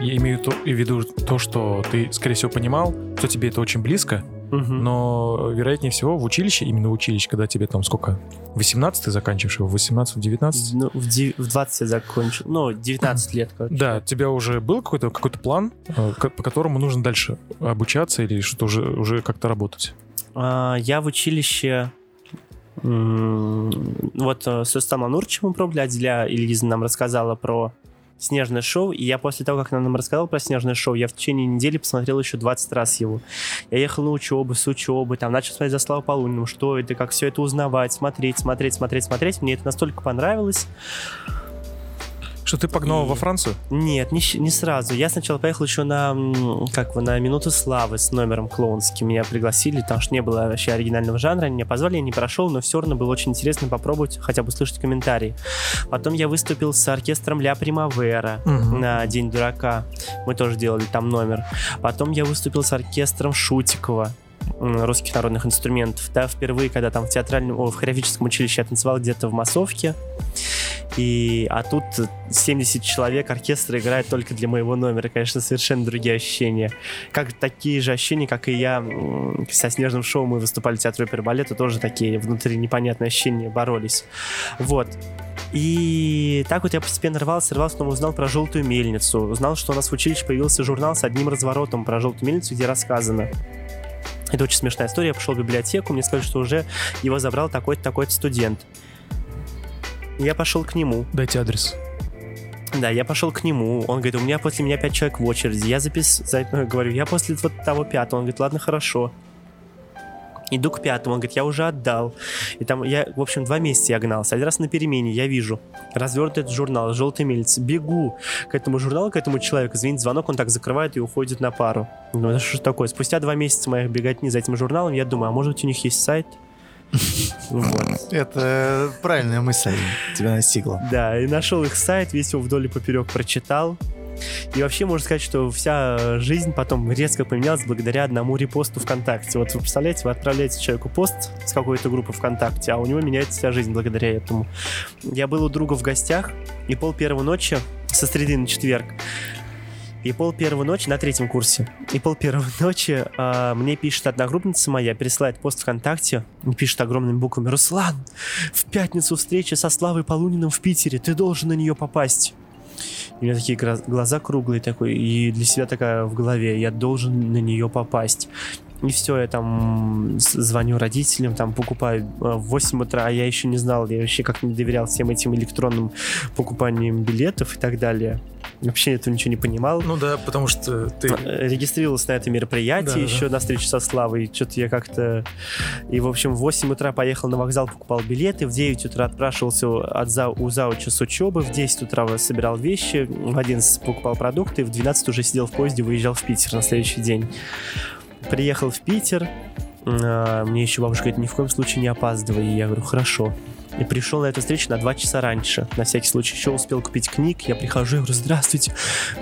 C: я имею то, в виду то, что ты, скорее всего, понимал, что тебе это очень близко, но, вероятнее всего, в училище, именно в училище, когда тебе там сколько, 18 ты заканчиваешь его, 18-19?
A: Ну, в, дев- в 20 я закончил. Ну, 19 лет, короче.
C: Да, у тебя уже был какой-то какой план, э, по которому нужно дальше обучаться или что-то уже, уже как-то работать?
A: А, я в училище... Вот э, с Рустамом Нурчевым пробовали, Аделя Ильиза нам рассказала про снежное шоу, и я после того, как она нам рассказала про снежное шоу, я в течение недели посмотрел еще 20 раз его. Я ехал на учебу, с учебы, там начал смотреть за Славу Полуниным, что это, как все это узнавать, смотреть, смотреть, смотреть, смотреть. Мне это настолько понравилось.
C: Что ты погнал
A: И-
C: во Францию?
A: Нет, не, не сразу. Я сначала поехал еще на, как бы, на минуту славы с номером клоунским. Меня пригласили, потому что не было вообще оригинального жанра. Они меня позвали, я не прошел, но все равно было очень интересно попробовать, хотя бы услышать комментарии. Потом я выступил с оркестром Ля Примавера
C: Мгм.
A: на День дурака. Мы тоже делали там номер. Потом я выступил с оркестром Шутикова русских народных инструментов. Да, впервые, когда там в театральном, о, в хореографическом училище я танцевал где-то в массовке. И, а тут 70 человек, оркестр играет только для моего номера. Конечно, совершенно другие ощущения. Как такие же ощущения, как и я со снежным шоу мы выступали в театре оперы балета, тоже такие внутри непонятные ощущения боролись. Вот. И так вот я постепенно рвался, рвался, но узнал про желтую мельницу. Узнал, что у нас в училище появился журнал с одним разворотом про желтую мельницу, где рассказано. Это очень смешная история. Я пошел в библиотеку, мне сказали, что уже его забрал такой-то, такой-то студент. Я пошел к нему.
C: Дайте адрес.
A: Да, я пошел к нему. Он говорит, у меня после меня пять человек в очереди. Я запис... за- ну, говорю, я после вот того пятого. Он говорит, ладно, хорошо. Иду к пятому, он говорит, я уже отдал. И там я, в общем, два месяца я гнался. Один раз на перемене я вижу развернутый этот журнал «Желтый мельница». Бегу к этому журналу, к этому человеку. Звонит звонок, он так закрывает и уходит на пару. Думаю, «Да что такое? Спустя два месяца моих беготни за этим журналом, я думаю, а может быть у них есть сайт?
B: Это правильная мысль тебя настигла.
A: Да, и нашел их сайт, весь его вдоль и поперек прочитал. И вообще можно сказать, что вся жизнь потом резко поменялась благодаря одному репосту ВКонтакте. Вот вы представляете, вы отправляете человеку пост с какой-то группы ВКонтакте, а у него меняется вся жизнь благодаря этому. Я был у друга в гостях, и пол первой ночи, со среды на четверг, и пол первой ночи на третьем курсе. И пол первой ночи а, мне пишет одногруппница моя, пересылает пост ВКонтакте, пишет огромными буквами «Руслан, в пятницу встреча со Славой Полуниным в Питере, ты должен на нее попасть». И у меня такие глаза круглые такой, и для себя такая в голове, я должен на нее попасть. И все, я там звоню родителям, там покупаю э, в 8 утра, а я еще не знал, я вообще как не доверял всем этим электронным покупаниям билетов и так далее. вообще этого ничего не понимал.
C: Ну да, потому что ты...
A: Э, Регистрировался на это мероприятие
C: Да, да,
A: еще на встречу со Славой. Что-то я как-то... И, в общем, в 8 утра поехал на вокзал, покупал билеты. В 9 утра отпрашивался от за... у зауча с учебы. В 10 утра собирал вещи. В 11 покупал продукты. В 12 уже сидел в поезде, выезжал в Питер на следующий день. Приехал в Питер. А, Мне еще бабушка говорит, ни в коем случае не опаздывай. И я говорю, хорошо. И пришел на эту встречу на два часа раньше. На всякий случай еще успел купить книг. Я прихожу и говорю, здравствуйте.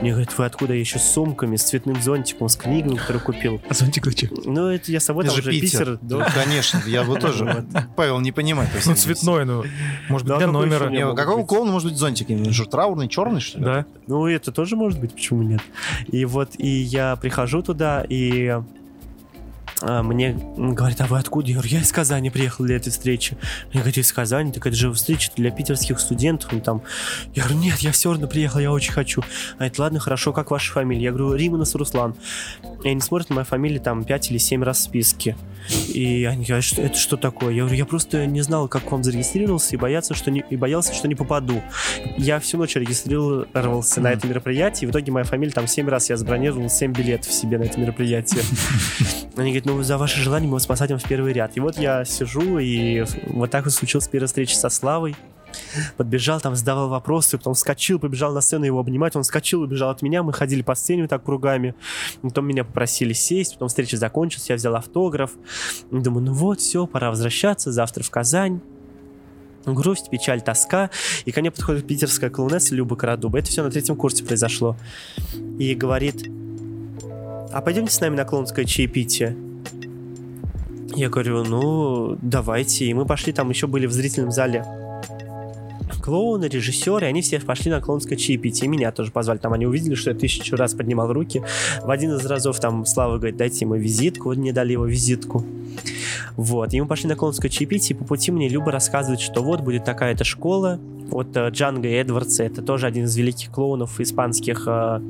A: Мне говорят, вы откуда? Я еще с сумками, с цветным зонтиком, с книгами, которые купил.
C: А зонтик зачем?
A: Ну, это я с собой
B: Это
A: там
B: же
A: уже
B: Питер.
A: Питер.
B: Ну,
A: да.
B: конечно, я бы тоже. Павел, не понимает.
C: Ну, цветной, ну, может быть,
A: Да,
C: для номера.
B: какого клоуна может быть зонтик? Что, траурный, черный, что ли?
C: Да.
A: Ну, это тоже может быть, почему нет? И вот, и я прихожу туда, и мне м, говорят, а вы откуда? Я говорю, я из Казани приехал для этой встречи. Мне говорят, из Казани? Так это же встреча для питерских студентов. Ну, там... Я говорю, нет, я все равно приехал, я очень хочу. А это ладно, хорошо, как ваша фамилия? Я говорю, Риманос Руслан. И они смотрят мою фамилию там 5 или 7 раз в списке. И они говорят, что это что такое? Я говорю, я просто не знал, как к вам зарегистрировался и, боялся, что не, и боялся, что не попаду. Я всю ночь регистрировался на
B: Мгм.
A: это мероприятие, и в итоге моя фамилия там 7 раз я забронировал 7 билетов себе на это мероприятие. Они говорят, ну за ваше желание мы вас посадим в первый ряд. И вот я сижу, и вот так вот случилась первая встреча со Славой. Подбежал, там задавал вопросы, потом вскочил, побежал на сцену его обнимать, он вскочил, убежал от меня, мы ходили по сцене вот так кругами, потом меня попросили сесть, потом встреча закончилась, я взял автограф, думаю, ну вот, все, пора возвращаться, завтра в Казань. Грусть, печаль, тоска. И ко мне подходит питерская клоунесса Люба Карадуба. Это все на третьем курсе произошло. И говорит, а пойдемте с нами на клоунское чаепитие? Я говорю, ну, давайте. И мы пошли, там еще были в зрительном зале клоуны, режиссеры, они все пошли на клоунское чаепитие. Меня тоже позвали. Там они увидели, что я тысячу раз поднимал руки. В один из разов там Слава говорит, дайте ему визитку. Вот мне дали его визитку. Вот. И мы пошли на клоунское чаепитие, и по пути мне Люба рассказывает, что вот будет такая-то школа. Вот э, Джанго Эдвардс, это тоже один из великих клоунов испанских э,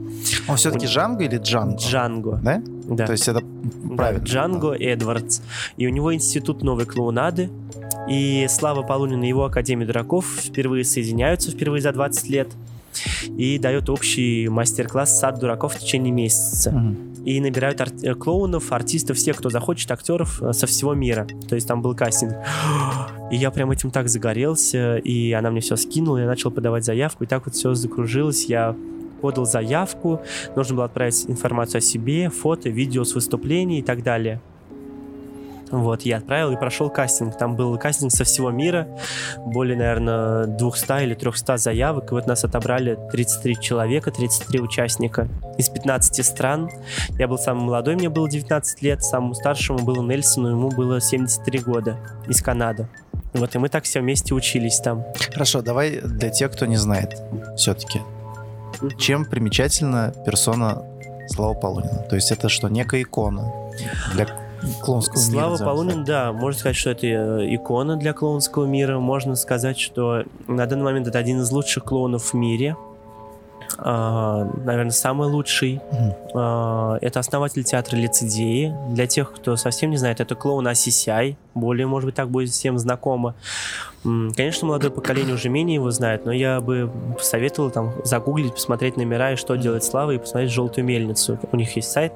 B: Он все-таки Джанго или Джанго?
A: Джанго.
B: Да?
A: Да.
B: То есть это
A: Да,
B: правильно.
A: Джанго Эдвардс. И у него институт новой клоунады. И Слава Полунин и его Академия дураков впервые соединяются, впервые за 20 лет. И дает общий мастер-класс «Сад дураков» в течение месяца.
B: Мгм.
A: И набирают ар- э, клоунов, артистов, всех, кто захочет, актеров э, со всего мира. То есть там был кастинг. И я прям этим так загорелся, и она мне все скинула, я начал подавать заявку, и так вот все закружилось. Я подал заявку, нужно было отправить информацию о себе, фото, видео с выступлений и так далее. Вот, я отправил и прошел кастинг. Там был кастинг со всего мира, более, наверное, 200 или 300 заявок. И вот нас отобрали 33 человека, 33 участника из 15 стран. Я был самый молодой, мне было 19 лет, самому старшему было Нельсону, ему было 73 года, из Канады. Вот, и мы так все вместе учились там.
B: Хорошо, давай для тех, кто не знает все-таки. Чем примечательна персона Слава Полунина? То есть это что, некая икона для клоунского мира?
A: Слава Полунин, да, можно сказать, что это э, икона для клоунского мира. Можно сказать, что на данный момент это один из лучших клоунов в мире. А, наверное, самый лучший. А, это основатель театра лицедеи. Для тех, кто совсем не знает, это клоун Асисяй. Более, может быть, так будет всем знакомо. Конечно, молодое поколение уже менее его знает, но я бы советовал там загуглить, посмотреть номера и что делает Слава, и посмотреть «Желтую мельницу». У них есть сайт.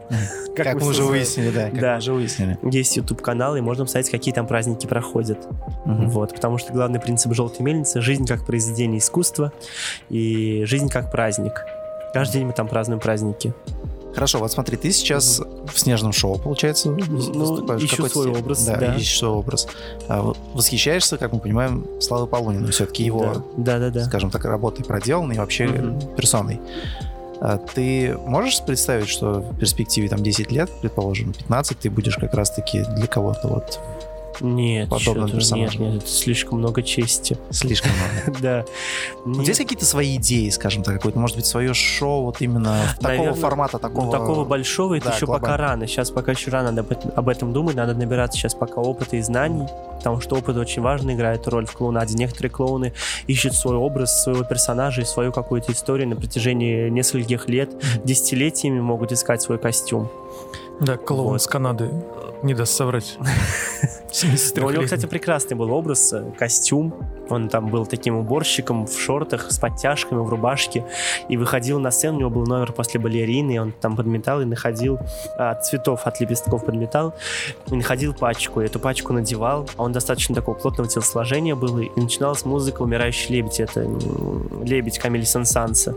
B: Как, мы уже выяснили, да.
A: Да.
B: уже выяснили.
A: Есть YouTube канал, и можно посмотреть, какие там праздники проходят. Вот, потому что главный принцип желтой мельницы жизнь как произведение искусства и жизнь как праздник. Каждый день мы там празднуем праздники.
B: Хорошо, вот смотри, ты сейчас в снежном шоу, получается, выступаешь.
A: ищу
B: Какой-то
A: свой
B: стиль.
A: образ,
B: Да,
A: да.
B: ищешь свой образ. А, восхищаешься, как мы понимаем, Славой Полуниным. Все-таки его,
A: Да, да, да.
B: скажем так, работой проделанной и вообще
A: Мгм.
B: персоной. А Ты можешь представить, что в перспективе там 10 лет, предположим, 15, ты будешь как раз-таки для кого-то вот
A: Нет,
B: Подобным
A: чё-то- нет, нет, это слишком много чести.
B: слишком много?
A: Да.
B: У тебя
A: Нет.
B: есть какие-то свои идеи, скажем так, какое-то, может быть, свое шоу вот именно такого формата, такого...
A: Ну, такого большого это еще пока рано. Сейчас пока еще рано об этом, об этом думать. Надо набираться сейчас пока опыта и знаний. Потому что опыт очень важно играет роль в клоунаде. Некоторые клоуны ищут свой образ, своего персонажа и свою какую-то историю на протяжении нескольких лет, десятилетиями могут искать свой костюм.
C: Да, клоун
A: Вот.
C: с Канады. Не даст соврать. 73
A: Но у него, кстати, прекрасный был образ, э, костюм. Он там был таким уборщиком в шортах, с подтяжками, в рубашке. И выходил на сцену, у него был номер после балерины, и он там подметал и находил от цветов, от лепестков подметал, и находил пачку. И эту пачку надевал. А он достаточно такого плотного телосложения был. И начиналась музыка «Умирающий лебедь». Это лебедь Камиль Сен-Санса.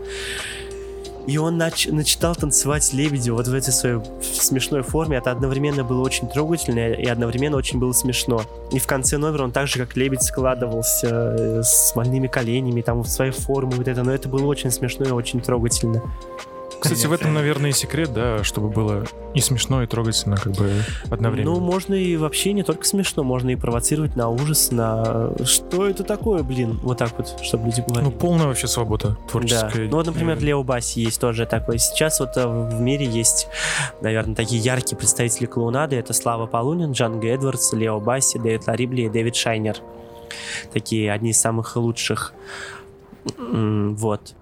A: И он нач- начитал танцевать лебедю вот в этой своей смешной форме. Это одновременно было очень трогательно и одновременно очень было смешно. И в конце номера он так же, как лебедь, складывался э, с больными коленями, там в своей форме вот это. Но это было очень смешно и очень трогательно.
C: Кстати, в этом, наверное, и секрет, да, чтобы было и смешно, и трогательно, как бы одновременно.
A: Ну, можно и вообще не только смешно, можно и провоцировать на ужас, на что это такое, блин, вот так вот, чтобы люди говорили.
C: Ну, полная вообще свобода
A: Да.
C: творческая.
A: Ну вот, например, Лео Баси есть тоже такой. Сейчас вот э, в мире есть, наверное, такие яркие представители клоунады. Это Слава Полунин, Джанго Эдвардс, Лео Баси, Дэвид Ларибли и Дэвид Шайнер. Такие одни из самых лучших. Вот.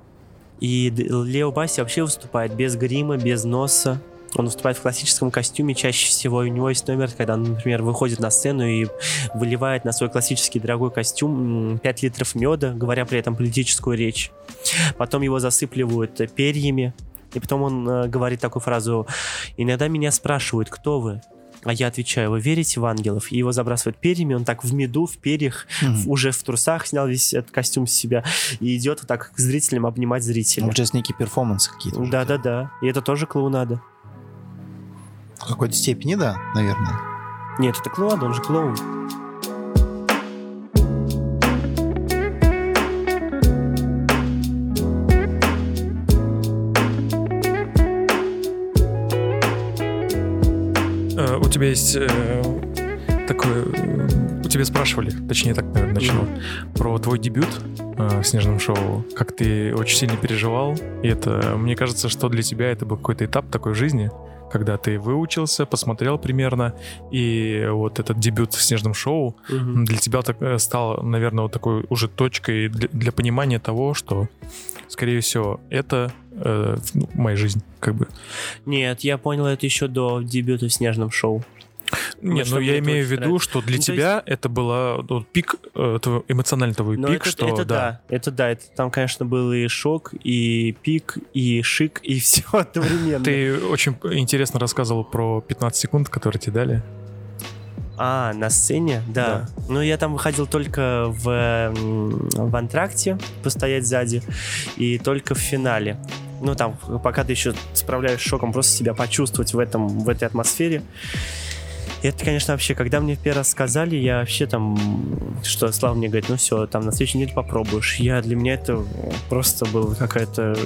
A: И Лео Баси вообще выступает без грима, без носа. Он выступает в классическом костюме чаще всего. У него есть номер, когда он, например, выходит на сцену и выливает на свой классический дорогой костюм 5 литров меда, говоря при этом политическую речь. Потом его засыпливают перьями. И потом он э, говорит такую фразу «Иногда меня спрашивают, кто вы?» А я отвечаю, вы верите в ангелов? И его забрасывают перьями, он так в меду, в перьях, в- уже в трусах снял весь этот костюм с себя и идет вот так к зрителям обнимать зрителя.
B: Ну, сейчас некие перформансы какие-то.
A: Да-да-да. И это тоже клоунада.
B: В какой-то степени, да, наверное.
A: Нет, это клоунада, он же клоун.
C: У тебя есть э, такой... э, У тебя спрашивали, точнее так, наверное, начну, про твой дебют э, в «Снежном шоу», как ты очень сильно переживал, и это, мне кажется, что для тебя это был какой-то этап такой жизни, когда ты выучился, посмотрел примерно, и вот этот дебют в «Снежном шоу»
A: Мгм.
C: для тебя так, э, стал, наверное, вот такой уже точкой для, для понимания того, что, скорее всего, это э, ну, моя жизнь, как бы.
A: Нет, я понял это еще до дебюта в «Снежном шоу».
C: Нет, ну я имею в виду, что для
A: Ну,
C: тебя это было вот, пик, э, твой- эмоциональный твой
A: Но
C: пик,
A: это,
C: что
A: это
C: да.
A: да, это да, это там, конечно, был и шок, и пик, и шик, и все одновременно.
C: Ты очень интересно рассказывал про 15 секунд, которые тебе дали.
A: А, на сцене, да. Ну, я там выходил только в, в антракте, постоять сзади, и только в финале. Ну, там, пока ты еще справляешь шоком, просто себя почувствовать в, этом, в этой атмосфере. И это, конечно, вообще, когда мне первый раз сказали, я вообще там, что Слава мне говорит, ну все, там на следующей неделе попробуешь. Я, для меня это просто было какая-то...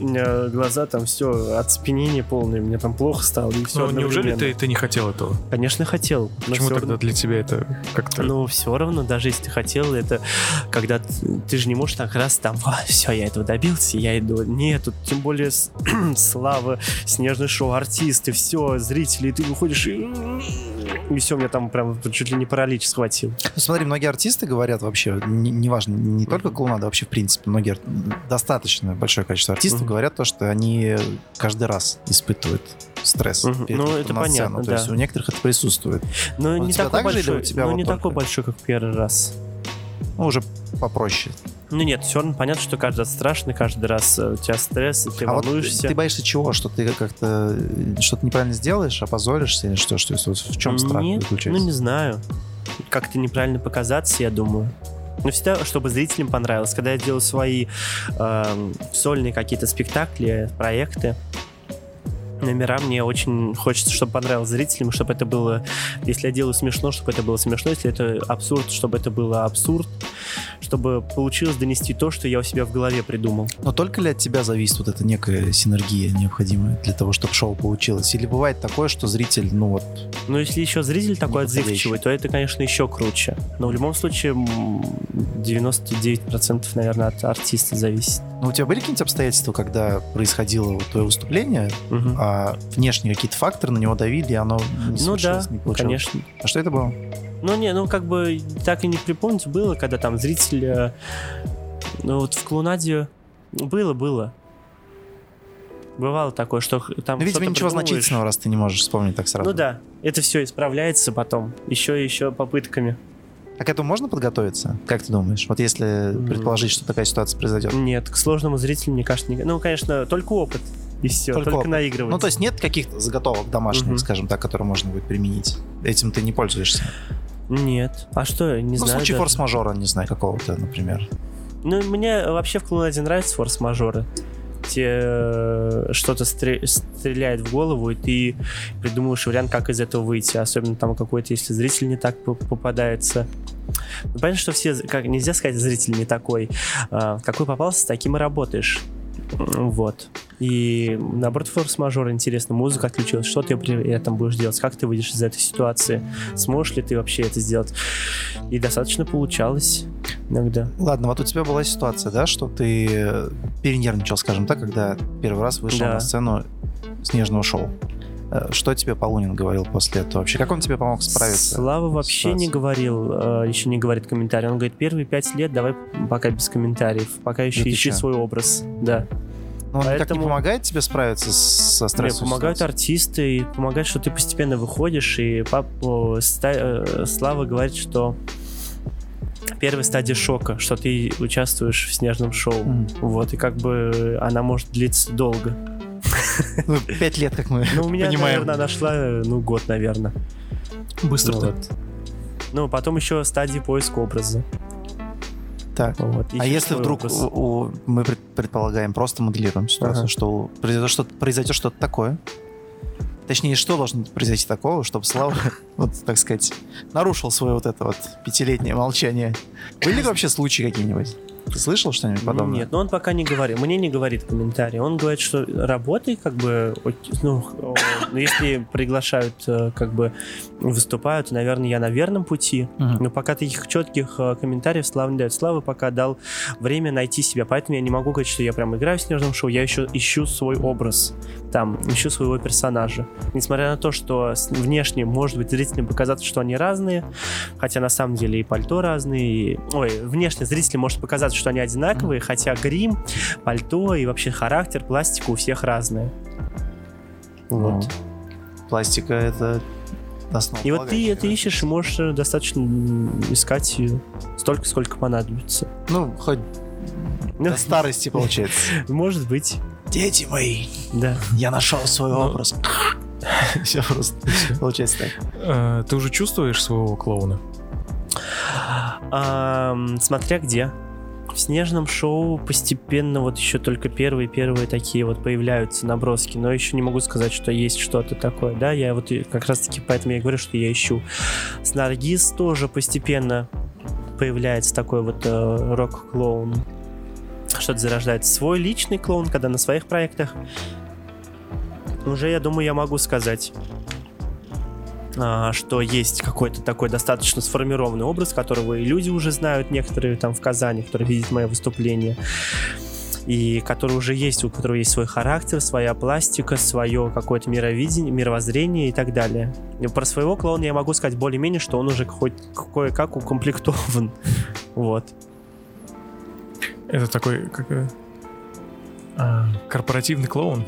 A: У меня глаза там все, оцепенение полное, мне там плохо стало, и все
C: Ну, неужели ты, ты не хотел этого?
A: Конечно, хотел.
C: Почему тогда для тебя это как-то...
A: ну, все равно, даже если ты хотел, это когда т- ты, же не можешь так раз там, все, я этого добился, я иду. Нет, тут тем более слава, снежное шоу, артисты, все, зрители, и ты выходишь и... Все, меня там прям чуть ли не паралич схватил.
B: Ну, смотри, многие артисты говорят вообще, не- неважно, не только клоунада, вообще в принципе, многие, достаточно большое количество артистов
A: Мгм.
B: говорят то, что они каждый раз испытывают стресс
A: Мгм.
B: перед
A: Ну, это
B: на сцену.
A: понятно,
B: То есть
A: да.
B: у некоторых это присутствует.
A: Но
B: У
A: не такой
B: так же или у
A: большой,
B: тебя
A: ну,
B: вот
A: не
B: только?
A: такой большой, как первый раз.
B: Ну, уже попроще.
A: Ну нет, все равно понятно, что каждый раз страшно, каждый раз э, у тебя стресс, и ты
B: а вот
A: волнуешься.
B: ты боишься чего? Что ты как-то э, что-то неправильно сделаешь, опозоришься или что? что вот в чем страх
A: Нет,
B: заключается?
A: ну не знаю. Как-то неправильно показаться, я думаю. Но всегда, чтобы зрителям понравилось. Когда я делаю свои эм, сольные какие-то спектакли, проекты, номера, мне очень хочется, чтобы понравилось зрителям, чтобы это было, если я делаю смешно, чтобы это было смешно, если это абсурд, чтобы это было абсурд, чтобы получилось донести то, что я у себя в голове придумал.
B: Но только ли от тебя зависит вот эта некая синергия необходимая для того, чтобы шоу получилось? Или бывает такое, что зритель, ну вот,
A: Но если еще зритель такой отзывчивый, то это, конечно, еще круче. Но в любом случае м, 99% наверное, от артиста зависит.
B: Ну у тебя были какие-нибудь обстоятельства, когда происходило вот твое выступление,
A: Мгм.
B: а внешние какие-то факторы на него давили, и оно не
A: Ну да,
B: не получилось?
A: конечно.
B: А что это было?
A: Ну не, ну как бы так и не припомнить было, когда там зритель, э, ну вот в клоунаде было, было. Бывало такое, что там
B: Ну, видимо, ничего
A: придумываешь.
B: значительного, раз ты не можешь вспомнить так сразу.
A: Ну да, это все исправляется потом, еще и еще попытками.
B: А к этому можно подготовиться? Как ты думаешь? Вот если предположить, что такая ситуация произойдет.
A: Нет, к сложному зрителю, мне кажется, не... Ну, конечно, только опыт. И все,
B: Только
A: только, наигрывать.
B: Ну, то есть нет каких-то заготовок домашних,
A: Мгм.
B: скажем так, которые можно будет применить? Этим ты не пользуешься?
A: Нет. А что, не
B: ну, в
A: знаю.
B: случае
A: даже.
B: форс-мажора, не знаю, какого-то, например.
A: Ну, мне вообще в клоунаде нравятся форс-мажоры. Те э, что-то стре- стреляет в голову, и ты придумываешь вариант, как из этого выйти. Особенно там какой-то, если зритель не так по- попадается. Ну, понятно, что все, как нельзя сказать, зритель не такой. А, какой попался, таким и работаешь. Вот. И наоборот, форс-мажор интересно, музыка отключилась, что ты при этом будешь делать, как ты выйдешь из этой ситуации, сможешь ли ты вообще это сделать. И достаточно получалось иногда.
B: Ладно, вот у тебя была ситуация, да, что ты перенервничал, скажем так, когда первый раз вышел
A: Да.
B: на сцену снежного шоу. Э, Что тебе Полунин говорил после этого вообще? Как он тебе помог справиться?
A: Слава вообще не говорил, э, еще не говорит комментарий. Он говорит, первые пять лет давай пока без комментариев, пока еще
B: Да ты
A: ищи
B: чё?
A: свой образ. Да.
B: Ну, он никак не
A: поэтому-
B: помогает тебе справиться со стрессом?
A: помогают артисты, и помогает, что ты постепенно выходишь, и пап, ста- э, Слава говорит, что первая стадия шока, что ты участвуешь в снежном шоу.
B: Мгм.
A: Вот, и как бы она может длиться долго.
B: Ну, пять лет, как мы
A: Ну, у меня,
B: понимаем.
A: наверное, она шла, э, ну, год, наверное.
C: Быстро
A: Ну, вот. Ну, потом еще стадии поиска образа.
B: Так.
A: Вот,
B: А если вдруг
A: образ.
B: у- у- мы пред- предполагаем, просто моделируем ситуацию,
A: Ага.
B: что произойдет что-то, произойдет что-то такое? Точнее, что должно произойти такого, чтобы Слава, вот, так сказать, нарушил свое вот это вот пятилетнее молчание? Были ли вообще случаи какие-нибудь? Ты слышал что-нибудь подобное?
A: Нет, но он пока не говорит. Мне не говорит комментарий. Он говорит, что работай, как бы, ну, ну, если приглашают, э, как бы, выступают, наверное, я на верном пути. Но пока таких четких э, комментариев Слава не дает. Слава пока дал время найти себя. Поэтому я не могу говорить, что я прям играю в снежном шоу. Я еще ищу свой образ. Там, ищу своего персонажа. Несмотря на то, что внешне, может быть, зрителям показаться, что они разные, хотя на самом деле и пальто разные, и... Ой, внешне зрителям может показаться, что они одинаковые, хотя грим, пальто и вообще характер, пластика у всех разная. Вот.
B: Ну, Пластика — это основа.
A: И вот ты это ищешь и можешь э, достаточно искать ее столько, сколько понадобится.
B: Ну, хоть
A: Ну,
B: до старости, получается.
A: Может быть,
B: Дети мои,
A: да.
B: я нашел свой
C: Ну.
B: образ. Все просто получается так.
C: Э, Ты уже чувствуешь своего клоуна?
A: Смотря где. В снежном шоу постепенно вот еще только первые-первые такие вот появляются наброски, но еще не могу сказать, что есть что-то такое. Да, я вот и как раз-таки поэтому я говорю, что я ищу. С Наргиз тоже постепенно появляется такой вот э, рок-клоун. Что-то зарождается. Свой личный клоун, когда на своих проектах. Уже, я думаю, я могу сказать что есть какой-то такой достаточно сформированный образ, которого и люди уже знают, некоторые там в Казани, которые видят мои выступления, и который уже есть, у которого есть свой характер, своя пластика, свое какое-то мировидение, мировоззрение и так далее. И про своего клоуна я могу сказать более-менее, что он уже хоть кое-как укомплектован. Вот.
C: Это такой как, э, а, корпоративный клоун,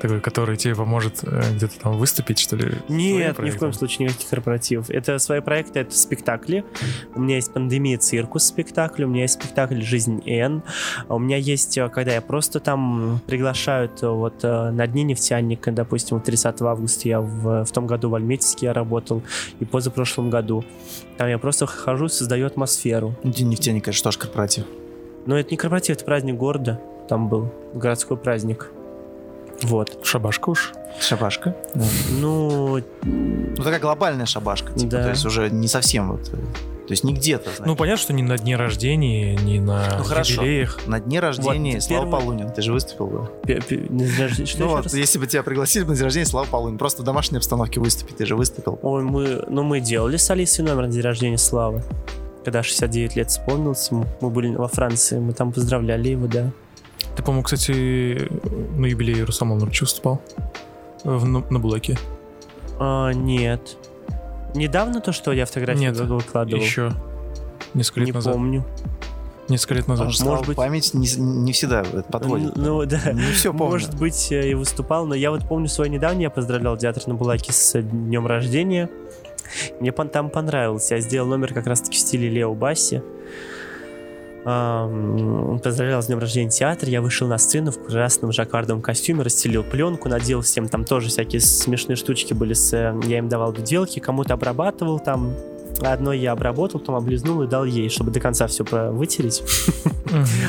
C: такой, который тебе поможет э, где-то там выступить, что ли?
A: Нет, ни в коем случае никаких корпоративов. Это свои проекты, это спектакли. У меня есть пандемия циркус спектакль, у меня есть спектакль Жизнь Н. А У меня есть, э, когда я просто там приглашают э, вот на дне нефтяника, допустим, 30 августа я в, в том году в Альметьевске я работал, и позапрошлом году. Там я просто хожу, создаю атмосферу.
B: День нефтяника, это что ж корпоратив?
A: Но это не корпоратив, это праздник города. Там был городской праздник. Вот.
C: Шабашка уж.
B: Шабашка? Да.
A: Ну,
B: Ну, такая глобальная шабашка, типа,
A: Да.
B: то есть уже не совсем вот... э, То есть не где-то.
C: Ну, понятно, что не на дне рождения, не на
B: Ну, хорошо.
C: юбилеях.
B: На дне рождения
A: Вот,
B: Слава
A: первый-
B: Полунин, ты же выступил бы.
A: что
B: Ну вот,
A: раз?
B: если бы тебя пригласили на день рождения Слава Полунин, просто в домашней обстановке выступить, ты же выступил.
A: Ой, мы, ну мы делали с Алисой номер на день рождения Славы. Когда 69 лет исполнилось мы были во Франции, мы там поздравляли его, да.
C: Ты, по-моему, кстати, на юбилее Русама Нурчи выступал. В, на, на Булаке.
A: А, нет. Недавно то, что я фотографию
C: Нет,
A: выкладывал?
C: Еще несколько лет
A: не
C: назад.
A: помню.
C: Несколько лет назад.
B: Слава,
A: может быть-
B: память не, не всегда подводит.
A: Ну, да.
B: Не все помню.
A: Может быть, э, и выступал, но я вот помню свой недавний, я поздравлял театр на Булаке с днем рождения. Мне там понравилось. Я сделал номер как раз-таки в стиле Лео Басси. Ам, Поздравлял с днем рождения театр. Я вышел на сцену в красном жаккардовом костюме, расстелил пленку, надел всем там тоже всякие смешные штучки были. С, э, я им давал дуделки, кому-то обрабатывал там. Одно я обработал, потом облизнул и дал ей, чтобы до конца все вытереть.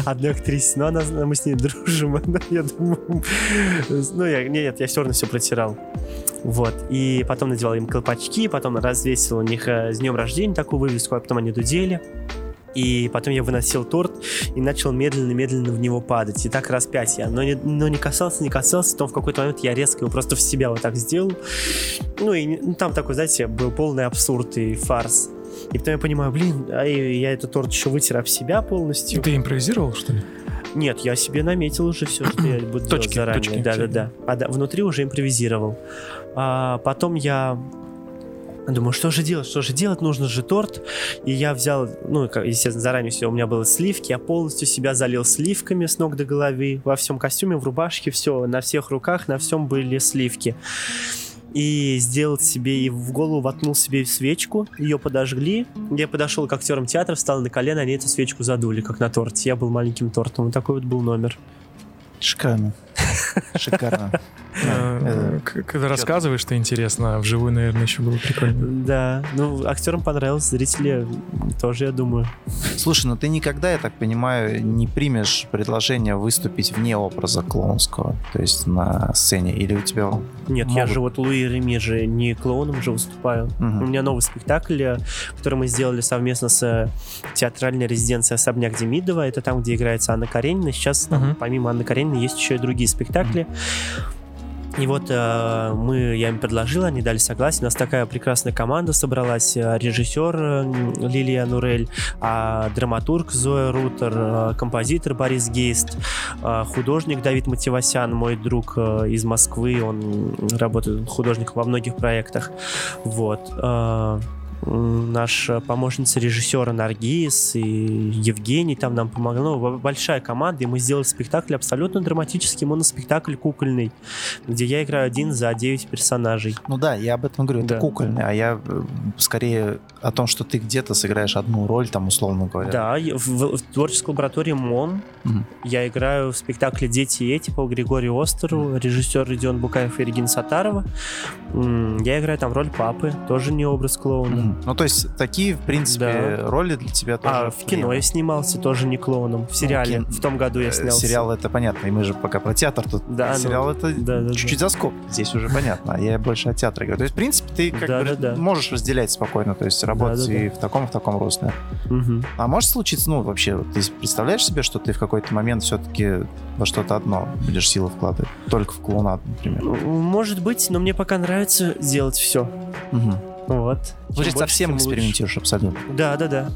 A: Одной актрисе, но она, мы с ней дружим, она, я думаю, ну, я, нет, я все равно все протирал. Вот, и потом надевал им колпачки, потом развесил у них э, с днем рождения такую вывеску, а потом они дудели. И потом я выносил торт и начал медленно-медленно в него падать. И так раз пять я, но не, но не касался, не касался. Потом в какой-то момент я резко его просто в себя вот так сделал. Ну и ну, там такой, знаете, был полный абсурд и фарс. И потом я понимаю, блин, а я этот торт еще вытер об себя полностью.
C: Ты импровизировал, что ли?
A: Нет, я себе наметил уже все, что я буду делать
C: Точки,
A: заранее.
C: точки,
A: да, да, да. А да, внутри уже импровизировал. А потом я думаю, что же делать, что же делать, нужно же торт. И я взял, ну, естественно, заранее все, у меня было сливки, я полностью себя залил сливками с ног до головы, во всем костюме, в рубашке, все, на всех руках, на всем были сливки. И сделал себе, и в голову воткнул себе свечку, ее подожгли. Я подошел к актерам театра, встал на колено, они эту свечку задули, как на торте. Я был маленьким тортом, вот такой вот был номер.
B: Шикарно. Шикарно.
C: К- Когда рассказываешь, что интересно, а вживую, наверное, еще было прикольно.
A: Да, ну, актерам понравилось, зрители тоже, я думаю.
B: Слушай, ну ты никогда, я так понимаю, не примешь предложение выступить вне образа клоунского, то есть на сцене, или у тебя...
A: Нет, я же вот Луи Реми же не клоуном же выступаю. У меня новый спектакль, э, который мы сделали совместно с э, театральной резиденцией «Особняк Демидова». Это там, где играется Анна Каренина. Сейчас помимо Анны Карениной есть еще и другие спектакли. И вот э, мы, я им предложил, они дали согласие. У нас такая прекрасная команда собралась. Э, Режиссер э, Лилия Нурель, а драматург Зоя Рутер, э, композитор Борис Гейст, э, художник Давид Мативасян, мой друг э, из Москвы. Он работает художником во многих проектах. Вот. Э, Наша помощница режиссера Наргиз и Евгений там нам помогли. Ну, большая команда, и мы сделали спектакль абсолютно драматический, моноспектакль кукольный, где я играю один за 9 персонажей.
B: Ну да, я об этом говорю, это
A: Да.
B: кукольный, а я э, скорее о том, что ты где-то сыграешь одну роль, там, условно говоря.
A: Да, в, в творческой лаборатории МОН
B: Мгм.
A: я играю в спектакле «Дети и эти» по Григорию Остеру, режиссер Родион Букаев и Регина Сатарова. Я играю там роль папы, тоже не образ клоуна.
B: Мгм. Ну, то есть, такие, в принципе, роли для тебя тоже...
A: А в кино я снимался тоже не клоуном. В сериале.
B: кин-
A: В том году я
B: Э,
A: снялся.
B: Сериал это понятно, и мы же пока про театр тут.
A: Да, ну,
B: сериал это
A: да, да,
B: чуть-чуть за скоб. Здесь уже понятно. А я больше о театре говорю. То есть, в принципе, ты как
A: Да,
B: бы
A: да, да.
B: можешь разделять спокойно, то есть работать
A: Да, да,
B: и в таком, и в таком русле.
A: Мгм.
B: А может случиться, ну, вообще, ты представляешь себе, что ты в какой-то момент все-таки во что-то одно будешь силы вкладывать? Только в клоунад, например.
A: Может быть, но мне пока нравится делать все.
B: Угу.
A: Вот. Больше,
B: совсем
A: тем лучше.
B: экспериментируешь абсолютно.
A: Да, да, да.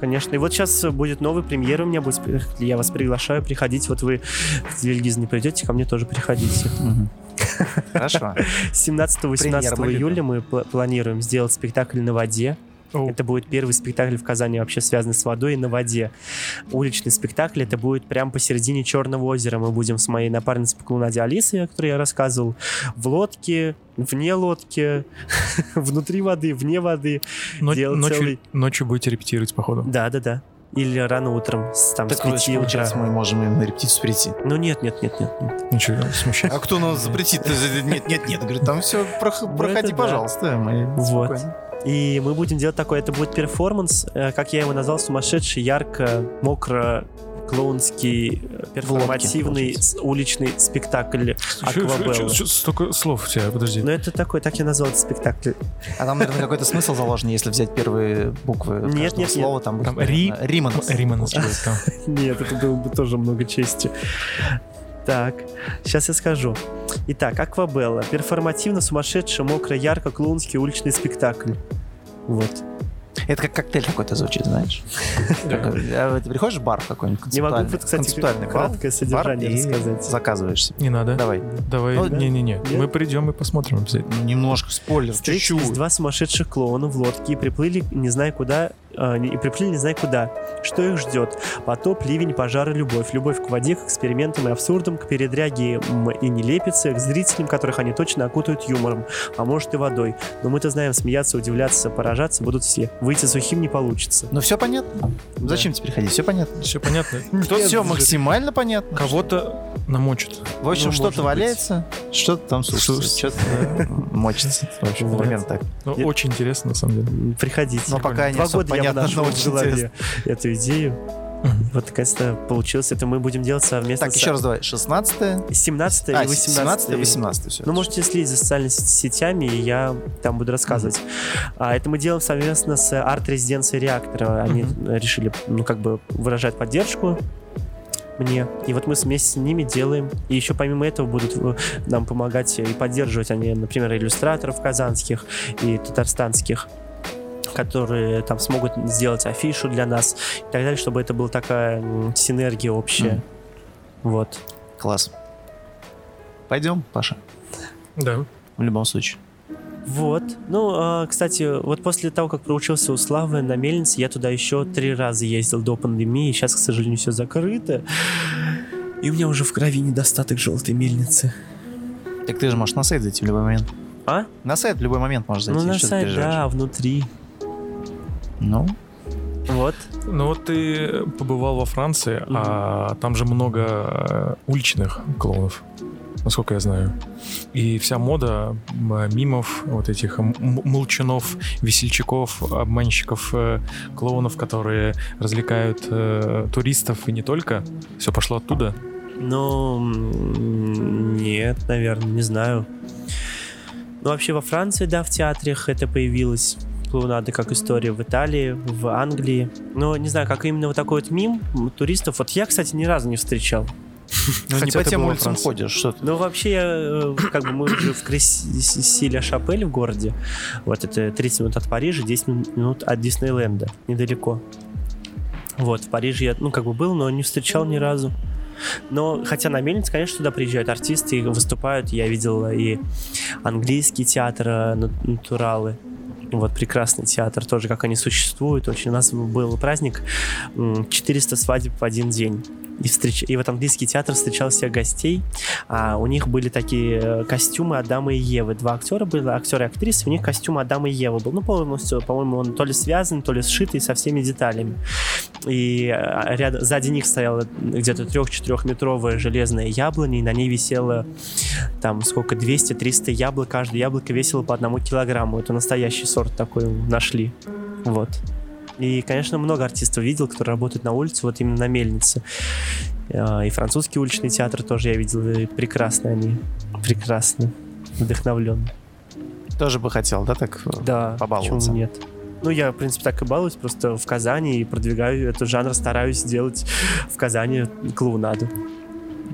A: Конечно. И вот сейчас будет новый премьер у меня будет. Я вас приглашаю приходить. Вот вы в Вильгиз не придете, ко мне тоже приходите.
B: Хорошо.
A: 17-18
B: мы любим.
A: июля мы пла- планируем сделать спектакль на воде.
C: О.
A: Это будет первый спектакль в Казани вообще связанный с водой и на воде. Уличный спектакль. Это будет прямо посередине Черного озера. Мы будем с моей напарницей по клоунаде Алисой, о которой я рассказывал, в лодке, вне лодки, внутри воды, вне воды.
C: Но-
A: делать
C: ночью,
A: целый-
C: ночью будете репетировать, походу.
A: Да, да, да. Или рано утром, там,
B: Так
A: с
B: вот,
A: 5 утра.
B: получается, мы можем им на репетицию прийти.
A: Ну нет, нет, нет, нет. нет.
C: Ничего, смущает.
B: А кто нас запретит? Нет, нет, нет. Говорит, там все, проходи,
A: это да.
B: пожалуйста. Мы
A: Вот. И мы будем делать такой, это будет перформанс, э, как я его назвал, сумасшедший, ярко, мокро, клоунский, э, перформативный с- уличный спектакль Аквабелла.
C: Столько слов у тебя, подожди.
A: Но это такой, так я назвал этот спектакль.
B: А там, наверное, какой-то смысл заложен, если взять первые буквы
A: Нет,
B: каждого
A: нет,
B: слова. Там, будет,
C: Там Ри-
B: Риманос.
C: Риманос будет там.
A: Нет, это было бы тоже много чести. Так, сейчас я скажу. Итак, Аквабелла. Перформативно, сумасшедший, мокро, ярко, клоунский уличный спектакль. Вот.
B: Это как коктейль какой-то звучит, знаешь? А Ты приходишь в бар какой-нибудь
A: Не могу, кстати, краткое содержание рассказать.
B: заказываешь себе.
C: Не надо.
B: Давай.
C: Давай.
B: Ну,
C: Не-не-не. Мы придем и посмотрим обязательно.
B: Немножко спойлер,
A: Встретились два сумасшедших клоуна в лодке и приплыли, не зная куда, э, и приплыли не знаю куда. Что их ждет? Потоп, ливень, пожары, любовь. Любовь к воде, к экспериментам и абсурдам, к передряге и нелепице, к зрителям, которых они точно окутают юмором, а может и водой. Но мы-то знаем, смеяться, удивляться, поражаться будут все. Выйти сухим не получится.
B: Ну все понятно.
A: Да.
B: Зачем теперь ходить? Все понятно.
C: Все понятно.
B: Тут все максимально понятно.
C: Кого-то намочат.
B: В общем,
C: Ну,
B: что-то валяется, что-то там Сушится. что-то мочится. В общем,
A: Вот.
B: примерно так.
C: Ну,
A: Я-
C: очень интересно, на самом деле.
A: Приходите.
B: Но пока не
A: Два года я
B: но
A: в голове эту идею. Вот, наконец-то получилось. Это мы будем делать совместно
B: Так,
A: с-
B: еще раз давай. 16
A: 17
B: а,
A: и 18
B: 17 18 все.
A: Ну, можете следить за социальными сет- сетями, и я там буду рассказывать. А, это мы делаем совместно с арт-резиденцией реактора. Они решили, ну, как бы выражать поддержку мне. И вот мы вместе с ними делаем. И еще помимо этого будут э, нам помогать и поддерживать они, например, иллюстраторов казанских и татарстанских которые там смогут сделать афишу для нас и так далее, чтобы это была такая синергия общая.
B: Мгм.
A: Вот.
B: Класс. Пойдем, Паша.
C: Да.
B: В любом случае.
A: Вот. Ну, а, кстати, вот после того, как проучился у Славы на мельнице, я туда еще три раза ездил до пандемии. Сейчас, к сожалению, все закрыто. И у меня уже в крови недостаток желтой мельницы.
B: Так ты же можешь на сайт зайти в любой момент.
A: А?
B: На сайт в любой момент можешь зайти.
A: ну, на сайт, да, внутри.
B: Ну,
A: Вот.
C: Ну вот ты побывал во Франции, а там же много э, уличных клоунов, насколько я знаю. И вся мода мимов, вот этих молчунов, весельчаков, обманщиков, э, клоунов, которые развлекают э, туристов и не только, все пошло оттуда.
A: Ну, нет, наверное, не знаю. Ну, вообще во Франции, да, в театрах это появилось. Клоунада как история в Италии, в Англии. Но не знаю, как именно вот такой вот мим туристов. Вот я, кстати, ни разу не встречал.
B: ну не по тем улицам ходишь, что ты.
A: Ну, вообще, я, э, как бы мы же в Кресиля Шапель в городе. Вот это 30 минут от Парижа, 10 минут от Диснейленда. Недалеко. Вот, в Париже я, ну, как бы был, но не встречал ни разу. Но, хотя на мельнице, конечно, туда приезжают артисты и выступают. Я видел и английский театр э, «Нат- «Натуралы». Вот, прекрасный театр тоже, как они существуют. Очень у нас был праздник м, 400 свадеб в один день. И, встреч... и вот английский театр встречал всех гостей. А у них были такие э, костюмы Адама и Евы. Два актера были, актер и актриса. У них костюм Адама и Евы был. Ну, полностью, по-моему, он то ли связан, то ли сшитый со всеми деталями. И э, рядом, сзади них стояла где-то трех-четырехметровая железная яблоня, и на ней висело там сколько, 200-300 яблок. Каждое яблоко весило по одному килограмму. Это настоящий сорт такой нашли. Вот. И, конечно, много артистов видел, которые работают на улице, вот именно на мельнице. А, И французский уличный театр тоже я видел, и прекрасно они, прекрасно, вдохновлен.
B: Тоже бы хотел, да, так? э,
A: Да,
B: Побаловаться.
A: почему нет? Ну, я, в принципе, так и балуюсь, просто в Казани и продвигаю этот жанр, стараюсь сделать в Казани клоунаду.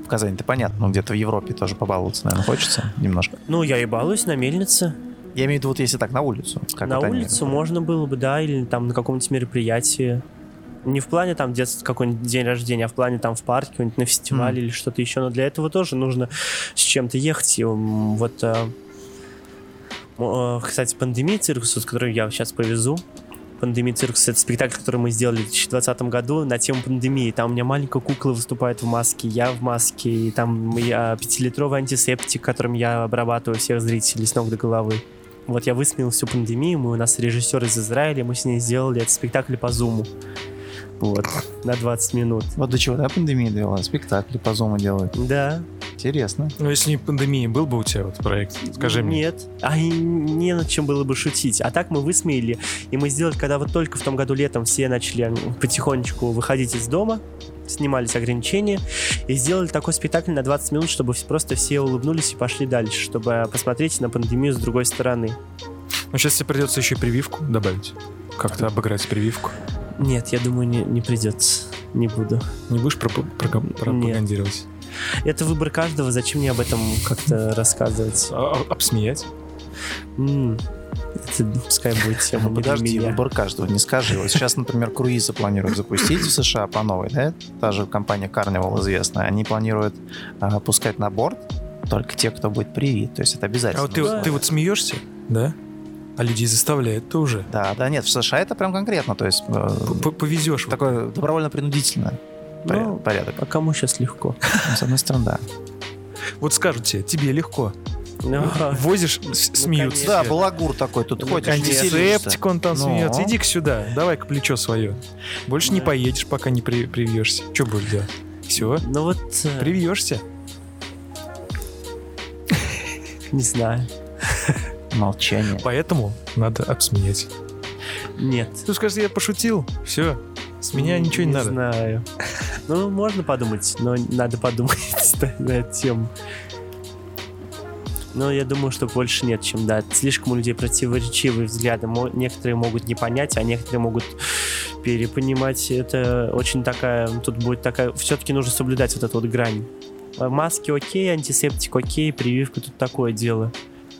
B: В Казани-то понятно, но где-то в Европе тоже побаловаться, наверное, хочется немножко.
A: Ну, я и балуюсь на мельнице.
B: Я имею в виду, вот если так, на улицу. Как
A: на
B: вот они-
A: улицу можно было бы, да, или там на каком-нибудь мероприятии. Не в плане там детства какой-нибудь день рождения, а в плане там в парке, какой-нибудь на фестивале или что-то еще. Но для этого тоже нужно с чем-то ехать. И, вот, э, э, кстати, пандемия циркуса, с которой я сейчас повезу, Пандемия циркус это спектакль, который мы сделали в 2020 году на тему пандемии. Там у меня маленькая кукла выступает в маске, я в маске, и там я пятилитровый антисептик, которым я обрабатываю всех зрителей с ног до головы. Вот я высмеял всю пандемию, мы, у нас режиссер из Израиля, мы с ней сделали этот спектакль по зуму. Вот, на 20 минут.
B: Вот до чего, да, пандемия довела? Спектакли по зуму делают.
A: Да.
B: Интересно.
C: Ну, если не пандемия, был бы у тебя вот проект? Скажи мне.
A: Нет. А и не над чем было бы шутить. А так мы высмеяли. И мы сделали, когда вот только в том году летом все начали потихонечку выходить из дома, снимались ограничения, и сделали такой спектакль на 20 минут, чтобы просто все улыбнулись и пошли дальше, чтобы посмотреть на пандемию с другой стороны.
C: Ну, сейчас тебе придется еще прививку добавить. Как-то обыграть прививку.
A: Нет, я думаю, не, не придется. Не буду.
C: Не будешь пропа- прога- пропагандировать?
A: Это выбор каждого, зачем мне об этом как-то рассказывать?
C: А- а- обсмеять?
A: М, пускай будет тема
B: Ну, подожди,
A: меня.
B: выбор каждого, не скажи. Вот сейчас, например, круизы планируют запустить в США по новой, да? Та же компания Carnival известная. Они планируют а, пускать на борт только те, кто будет привит. То есть это
C: А
B: обязательно.
C: вот ты, ты вот смеешься, да? А людей заставляет тоже.
B: Да, да, нет, в США это прям конкретно, то есть э,
C: Повезешь.
B: такое добровольно-принудительное поря-
A: Ну,
B: порядок.
A: А кому сейчас легко?
B: Ну, С одной стороны, да.
C: Вот скажут тебе, тебе легко.
A: Ну,
C: Возишь, с- смеются.
B: Да, балагур такой, тут
A: Ну,
B: ходишь.
C: Антисептик он там
B: Ну.
C: смеется. Иди-ка сюда, давай-ка плечо свое. Больше не поедешь, пока не при- привьешься. Что будешь делать? Все,
A: Ну вот, э,
C: привьешься.
A: не знаю.
B: Молчание.
A: Поэтому
C: Надо обсмеять.
A: Нет.
C: Ты скажешь, я пошутил. Все, с меня ничего не,
A: не
C: надо.
A: знаю. Ну, можно подумать, но надо подумать на эту тему. Но я думаю, что больше нет, чем да. Слишком у людей противоречивые взгляды. Некоторые могут не понять, а некоторые могут перепонимать. Это очень такая... Тут будет такая... Все-таки нужно соблюдать вот эту вот грань. А Маски окей, антисептик окей, прививка тут такое дело.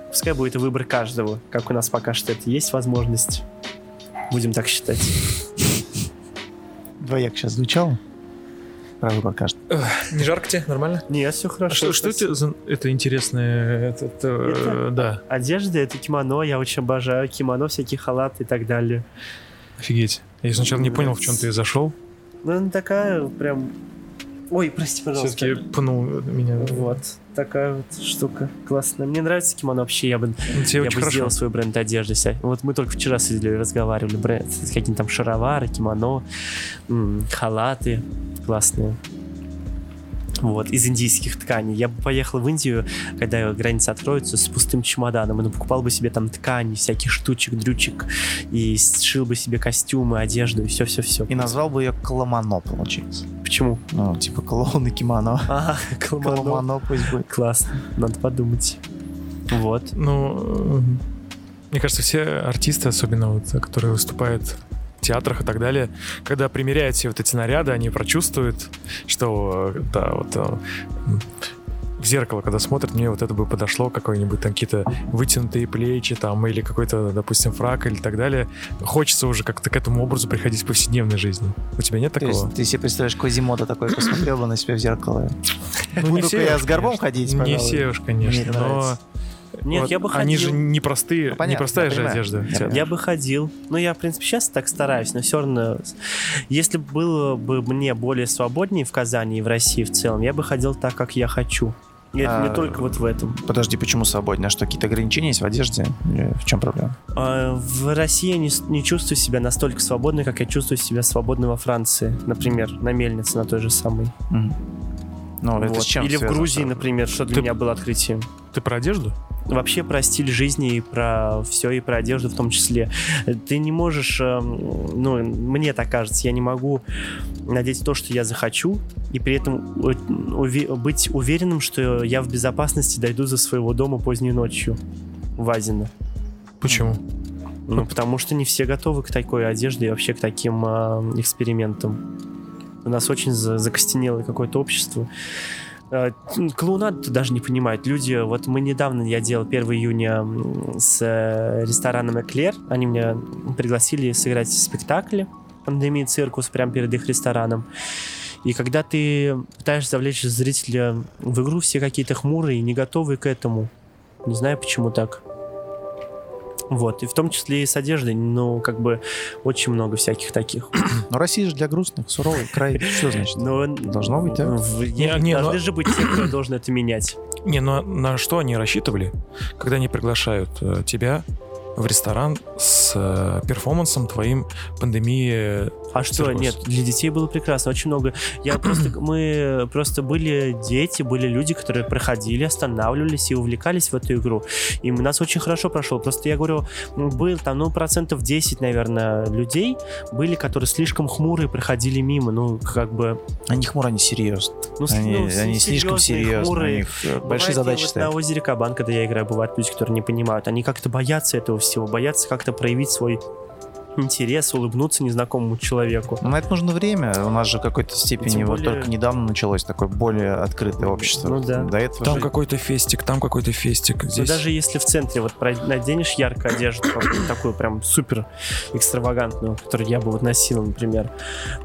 A: Пускай будет выбор каждого, как у нас пока что это есть возможность. Будем так считать.
B: Двояк сейчас звучало? Про выбор каждый.
C: Не жарко тебе? Нормально?
A: Нет, все
C: А
A: хорошо.
C: что, что
A: спасибо.
C: это за это интересное? Это, это, э, да,
A: Одежда это кимоно, я очень обожаю кимоно, всякие халаты и так далее.
C: офигеть. Я сначала не понял, в чем ты зашел.
A: Ну, она такая прям... Ой, прости, пожалуйста.
C: Все-таки пнул меня.
A: Вот, такая вот штука классная. Мне нравится кимоно вообще, я бы,
C: Ну, Тебе
A: я бы
C: хорошо.
A: сделал свой бренд одежды. Вот мы только вчера сидели и разговаривали, бренд, какие-то там шаровары, кимоно, халаты классные. Вот, из индийских тканей. Я бы поехал в Индию, когда границы откроются, с пустым чемоданом, и покупал бы себе там ткани, всяких штучек, дрючек, и сшил бы себе костюмы, одежду, и все-все-все.
B: И назвал бы ее Коломано, получается.
A: Почему?
B: Ну, типа клоун и кимоно.
A: А, Коломано.
B: Коломано пусть будет.
A: Классно, надо подумать. Вот.
C: Ну, э, мне кажется, все артисты, особенно вот, которые выступают театрах и так далее, когда примеряют все вот эти наряды, они прочувствуют, что, э, да, вот э, в зеркало, когда смотрят, мне вот это бы подошло, какой-нибудь там какие-то вытянутые плечи там, или какой-то, допустим, фрак или так далее. Хочется уже как-то к этому образу приходить в повседневной жизни. У тебя нет
B: То
C: такого?
B: есть ты себе представляешь, Козимода такой посмотрел бы на себя в зеркало.
C: Ну, не все
B: я с горбом
C: конечно.
B: ходить,
C: Не
B: пожалуй.
C: все уж, конечно,
B: Мне
C: но...
B: нравится.
A: Нет,
C: вот
A: я бы
C: Они же
A: ходил.
C: не простые,
B: Ну, понятно,
C: не простая
B: я
C: же
B: понимаю.
C: одежда.
B: Я.
A: Я бы ходил. Ну, я, в принципе, сейчас так стараюсь, но все равно... Если бы было бы мне более свободнее в Казани и в России в целом, я бы ходил так, как я хочу. И это не
B: А,
A: только вот в этом.
B: Подожди, почему свободнее? А что, какие-то ограничения есть в одежде? Или в чем проблема?
A: А, В России я не, не чувствую себя настолько свободной, как я чувствую себя свободной во Франции. Например, на мельнице, на той же самой.
B: Мгм. Ну, это
A: Вот.
B: с чем
A: Или в Грузии, например, что для
C: Ты-
A: меня было открытием.
C: Ты про одежду?
A: Вообще про стиль жизни и про все, и про одежду в том числе. Ты не можешь, эм, ну, мне так кажется, я не могу надеть то, что я захочу, и при этом уве- быть уверенным, что я в безопасности дойду за своего дома поздней ночью в Азино.
C: Почему?
A: Ну, потому что не все готовы к такой одежде и вообще к таким э, экспериментам. У нас очень за- закостенелое какое-то общество. Э, Клоунаду даже не понимают. Люди, вот мы недавно, я делал 1 июня с э, рестораном Эклер. Они меня пригласили сыграть в спектакле «Пандемия циркус» прямо перед их рестораном. И когда ты пытаешься завлечь зрителя в игру, все какие-то хмурые, не готовые к этому. Не знаю, почему так. Вот, и в том числе и с одеждой, ну, как бы очень много всяких таких.
B: Ну, Россия же для грустных, суровый край. Что значит?
A: Но
B: Должно быть, да?
A: в-
C: Не,
A: не- должны
C: но-
A: же быть те, кто должен это менять.
C: Не, ну на что они рассчитывали, когда они приглашают э, тебя в ресторан с э, перформансом твоим пандемии?
A: А что,
C: Циркус.
A: нет, для детей было прекрасно, очень много. Я просто, мы просто были дети, были люди, которые проходили, останавливались и увлекались в эту игру. И у нас очень хорошо прошло. Просто я говорю, м, был там, ну, процентов 10, наверное, людей были, которые слишком хмурые проходили мимо. Ну, как бы...
B: Они хмуро, они серьезно.
A: Ну,
B: Они,
A: ну,
B: они слишком
A: серьезные.
B: У
A: хмурые.
B: них
A: Бывает,
B: большие задачи
A: вот
B: стоят.
A: на озере Кабан, когда я играю, бывают люди, которые не понимают. Они как-то боятся этого всего, боятся как-то проявить свой интерес, улыбнуться незнакомому человеку.
B: Но на это нужно время. У нас же в какой-то степени
A: Тем
B: вот
A: более-
B: только недавно началось такое более открытое общество.
A: Ну да.
B: До этого
C: Там
B: же-
C: какой-то фестик, там какой-то фестик.
A: Но
C: Здесь...
A: даже если в центре вот наденешь яркую одежду, такую прям супер экстравагантную, которую я бы вот носил, например,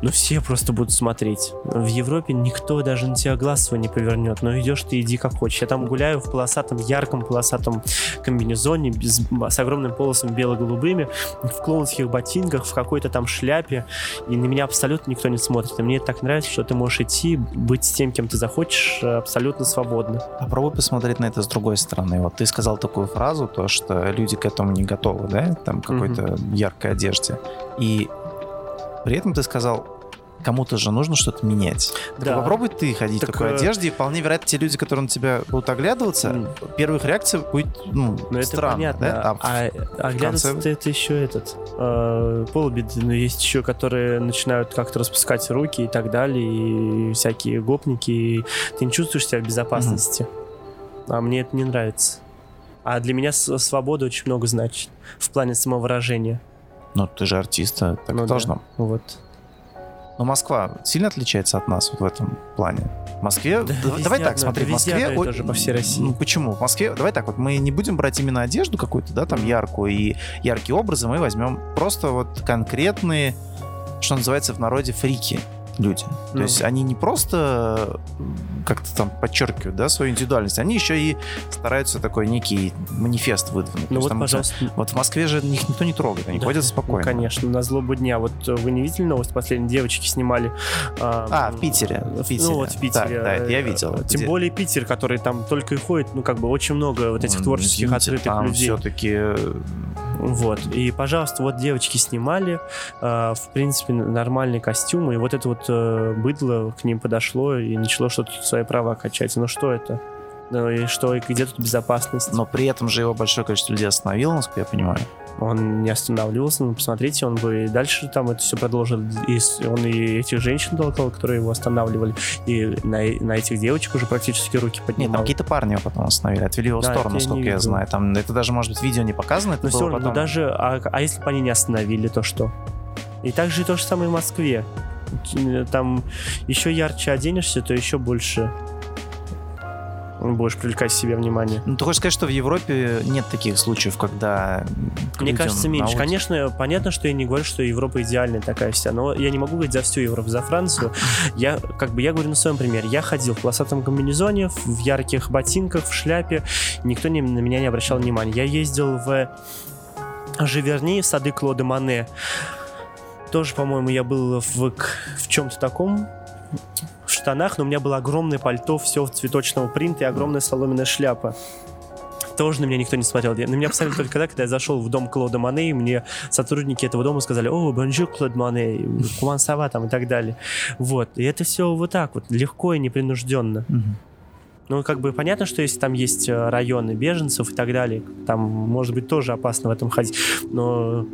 A: ну все просто будут смотреть. В Европе никто даже на тебя глаз свой не повернет, но идешь ты иди как хочешь. Я там гуляю в полосатом, ярком полосатом комбинезоне без- с огромным полосом бело-голубыми, в клоунских ботинках, в какой-то там шляпе, и на меня абсолютно никто не смотрит. И мне это так нравится, что ты можешь идти, быть с тем, кем ты захочешь, абсолютно свободно.
B: Попробуй посмотреть на это с другой стороны. Вот ты сказал такую фразу, то, что люди к этому не готовы, да, там какой-то яркой одежде. И при этом ты сказал, кому-то же нужно что-то менять. Так
A: Да.
B: попробуй ты ходить
A: Так,
B: в такой
A: э,
B: одежде, и вполне вероятно, те люди, которые на тебя будут оглядываться,
A: М.
B: первых реакций будет, ну,
A: Ну, это
B: странно,
A: понятно.
B: да?
A: А, оглядываться
B: конце-
A: это еще этот э, полбеды, но есть еще, которые начинают как-то распускать руки и так далее, и всякие гопники, и ты не чувствуешь себя в безопасности. А мне это не нравится. А для меня свобода очень много значит в плане самовыражения.
B: Ну, ты же артист, а так
A: Ну
B: и
A: да.
B: должно.
A: Вот.
B: Но Москва сильно отличается от нас вот в этом плане? В Москве...
A: Да
B: давай
A: везде
B: так,
A: одно-
B: смотри, в Москве...
A: одно и
B: ой,
A: то же по всей России.
B: Ну, почему? В Москве... Давай так, вот мы не будем брать именно одежду какую-то, да, там яркую и яркие образы, мы возьмем просто вот конкретные, что называется в народе, фрики люди. То
A: Ну.
B: есть они не просто как-то там подчеркивают, да, свою индивидуальность, они еще и стараются такой некий манифест выдвинуть. То
A: Ну вот,
B: там,
A: пожалуйста.
B: Вот в Москве же их никто не трогает, они
A: Да.
B: ходят
A: Ну,
B: спокойно.
A: конечно, на злобу дня. Вот э, вы не видели новость? Последние девочки снимали.
B: А, в Питере, в Питере.
A: Ну вот в Питере.
B: Да, это я
A: э,
B: видел.
A: Тем
B: Где-
A: более Питер, который там только и ходит, ну как бы очень много вот этих
B: М,
A: творческих
B: извините,
A: открытых
B: там
A: людей.
B: все-таки
A: Вот. И, пожалуйста, вот девочки снимали, э, в принципе, нормальные костюмы, и вот это вот э, быдло к ним подошло и начало что-то свои права качать. Ну что это? Ну и что, и где тут безопасность?
B: но при этом же его большое количество людей остановило, насколько я понимаю.
A: Он не останавливался, ну, посмотрите, он бы и дальше там это все продолжил. И он и этих женщин толкал, которые его останавливали, и на, на этих девочек уже практически руки
B: Нет,
A: поднимал.
B: там какие-то парни его потом остановили, отвели его в
A: Да,
B: сторону,
A: я не
B: насколько я
A: видел.
B: знаю. Там это даже, может быть, видео не показано, это
A: Но все
B: было
A: равно, ну
B: потом.
A: даже, а, а если бы они не остановили, то что? И также и то же самое в Москве. Там еще ярче оденешься, то еще больше будешь привлекать к себе внимание.
B: Ну, ты хочешь сказать, что в Европе нет таких случаев, когда...
A: Мне кажется, меньше.
B: улице-
A: Конечно, понятно, что я не говорю, что Европа идеальная такая вся, но я не могу говорить за всю Европу, за Францию. Я, как бы, я говорю на своем примере. Я ходил в полосатом комбинезоне, в ярких ботинках, в шляпе. Никто не- на меня не обращал внимания. Я ездил в Живерни, в сады Клода Моне. Тоже, по-моему, я был в, в чем-то таком, штанах, но у меня было огромное пальто, все цветочного принта и огромная соломенная шляпа. Тоже на меня никто не смотрел. На меня посмотрели только тогда, когда я зашел в дом Клода Моне, и мне сотрудники этого дома сказали, о, bonjour, Клод Моне, comment ça va там и так далее. Вот. И это все вот так вот, легко и непринужденно.
B: Мгм.
A: Ну, как бы понятно, что если там есть э, районы беженцев и так далее, там, может быть, тоже опасно в этом ходить. Но,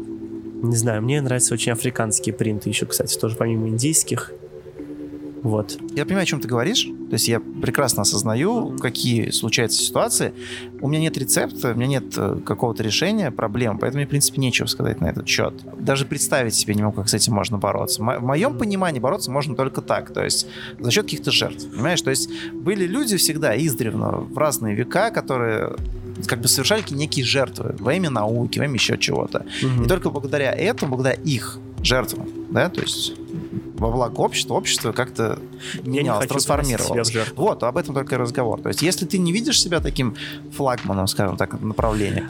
A: не знаю, мне нравятся очень африканские принты еще, кстати, тоже помимо индийских. Вот.
B: Я понимаю, о чем ты говоришь. То есть я прекрасно осознаю, какие случаются ситуации. У меня нет рецепта, у меня нет э, какого-то решения проблем, поэтому мне, в принципе, нечего сказать на этот счет. Даже представить себе не могу, как с этим можно бороться. В моем понимании бороться можно только так, то есть за счет каких-то жертв. Понимаешь? То есть были люди всегда издревно в разные века, которые как бы совершали некие жертвы во имя науки, во имя еще чего-то. И только благодаря этому, благодаря их жертвам, да, то есть во благо общества, общество как-то менялось, трансформировалось. Вот, об этом только и разговор. То есть, если ты не видишь себя таким флагманом, скажем так, направления,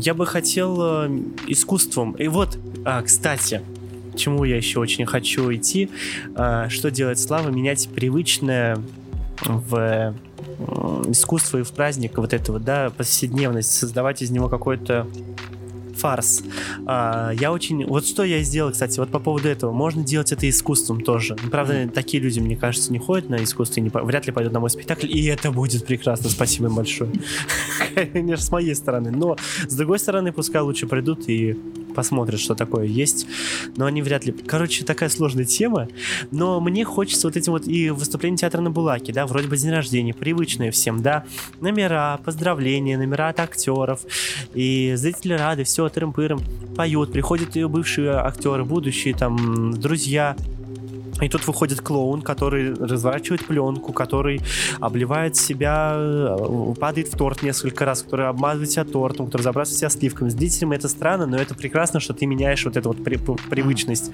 A: Я бы хотел э, искусством. И вот, а, кстати, к чему я еще очень хочу идти, а, что делает Слава, менять привычное в э, искусство и в праздник вот это вот, да, повседневность, создавать из него какой-то фарс. А, я очень... Вот что я сделал, кстати, вот по поводу этого. Можно делать это искусством тоже. Ну, Правда, такие люди, мне кажется, не ходят на искусство и не, вряд ли пойдут на мой спектакль, и это будет прекрасно. Спасибо им большое. Конечно, с моей стороны. Но, с другой стороны, пускай лучше придут и посмотрят, что такое есть. Но они вряд ли... Короче, такая сложная тема. Но мне хочется вот этим вот и выступление театра на Булаке, да, вроде бы день рождения, привычные всем, да, номера, поздравления, номера от актеров. И зрители рады, все, тырым-пырым, поют, приходят ее бывшие актеры, будущие там друзья, и тут выходит клоун, который разворачивает пленку, который обливает себя, э, падает в торт несколько раз, который обмазывает себя тортом, который забрасывает себя сливками. Зрителям это странно, но это прекрасно, что ты меняешь вот эту вот при привычность.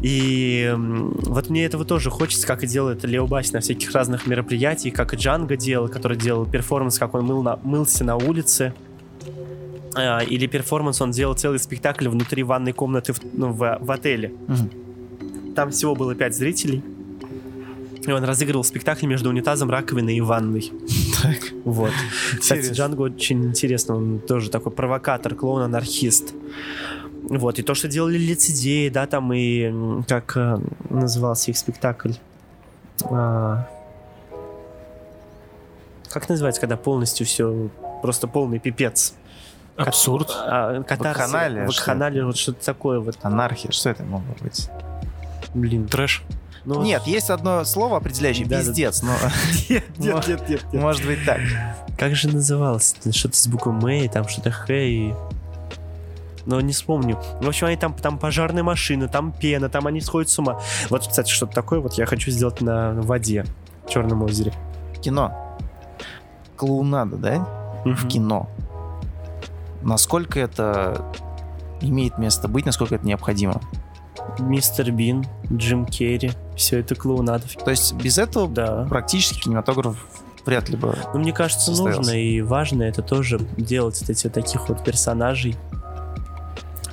A: И вот мне этого тоже хочется, как и делает Лео Баси на всяких разных мероприятиях, как и Джанго делал, который делал перформанс, как он мыл на, мылся на улице. А, или перформанс он делал целый спектакль внутри ванной комнаты в, ну, в, в отеле.
B: Мгм.
A: Там всего было пять зрителей. И он разыгрывал спектакль между унитазом, раковиной и ванной.
B: Так.
A: Вот. Кстати. Джанго очень интересно. Он тоже такой провокатор, клоун-анархист. Вот. И то, что делали лицедеи, да, там и... Как э, назывался их спектакль? А, Как называется, когда полностью все... Просто полный пипец.
C: Абсурд.
A: А, катарсис,
B: Вакханалия,
A: Вакханалия, вот что-то такое вот.
B: Анархия, что это могло быть?
A: Блин.
C: Трэш.
A: Ну,
B: Нет, есть одно слово определяющее,
A: Да, да.
B: пиздец, но
A: нет, нет, нет, нет, нет.
B: может быть так.
A: Как же называлось? Что-то с буквой М, и там что-то Х и... Но не вспомню. В общем, они там, там пожарная машина, там пена, там они сходят с ума. Вот, кстати, что-то такое вот я хочу сделать на воде в Черном озере.
B: Кино. Клоунада, да? В кино. Насколько это имеет место быть, насколько это необходимо?
A: Мистер Бин, Джим Керри, все это клоунада.
B: То есть без этого
A: Да.
B: практически кинематограф вряд ли бы...
A: Но мне кажется, нужно и важно это тоже делать, вот эти вот таких вот персонажей.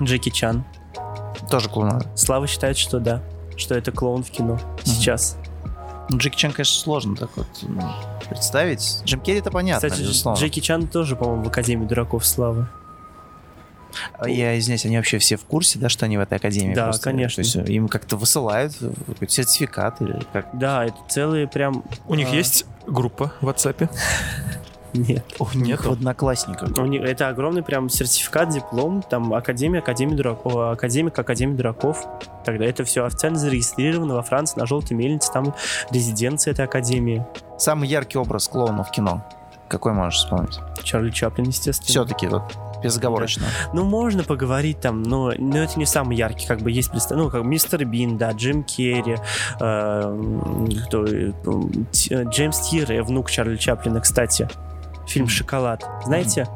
A: Джеки Чан.
B: Тоже клоунада.
A: Слава считает, что да, что это клоун в кино сейчас.
B: Ну, Джеки Чан, конечно, сложно так вот представить. Джим Керри это понятно,
A: Кстати,
B: безусловно.
A: Джеки Чан тоже, по-моему, в Академии дураков славы.
B: А Я извиняюсь, они вообще все в курсе, да, что они в этой академии?
A: Да,
B: просто?
A: конечно.
B: То есть им как-то высылают э, какой-то сертификат или как?
A: Да, это целые прям...
C: У них
A: а,
C: есть группа в WhatsApp?
A: Нет.
B: У них в одноклассниках.
A: У них, это огромный прям сертификат, диплом, там Академия, Академия дураков, Академик, Академия дураков. Тогда это все официально зарегистрировано во Франции на желтой мельнице, там резиденция этой Академии.
B: Самый яркий образ клоуна в кино. Какой можешь вспомнить?
A: Чарли Чаплин, естественно.
B: Все-таки вот безоговорочно.
A: Ну, можно поговорить там, но, но это не самый яркий, как бы есть представ... Ну, как Мистер Бин, да, Джим Керри, э, кто, э, э, Джеймс Тирре, внук Чарли Чаплина, кстати. Фильм «Шоколад». Знаете?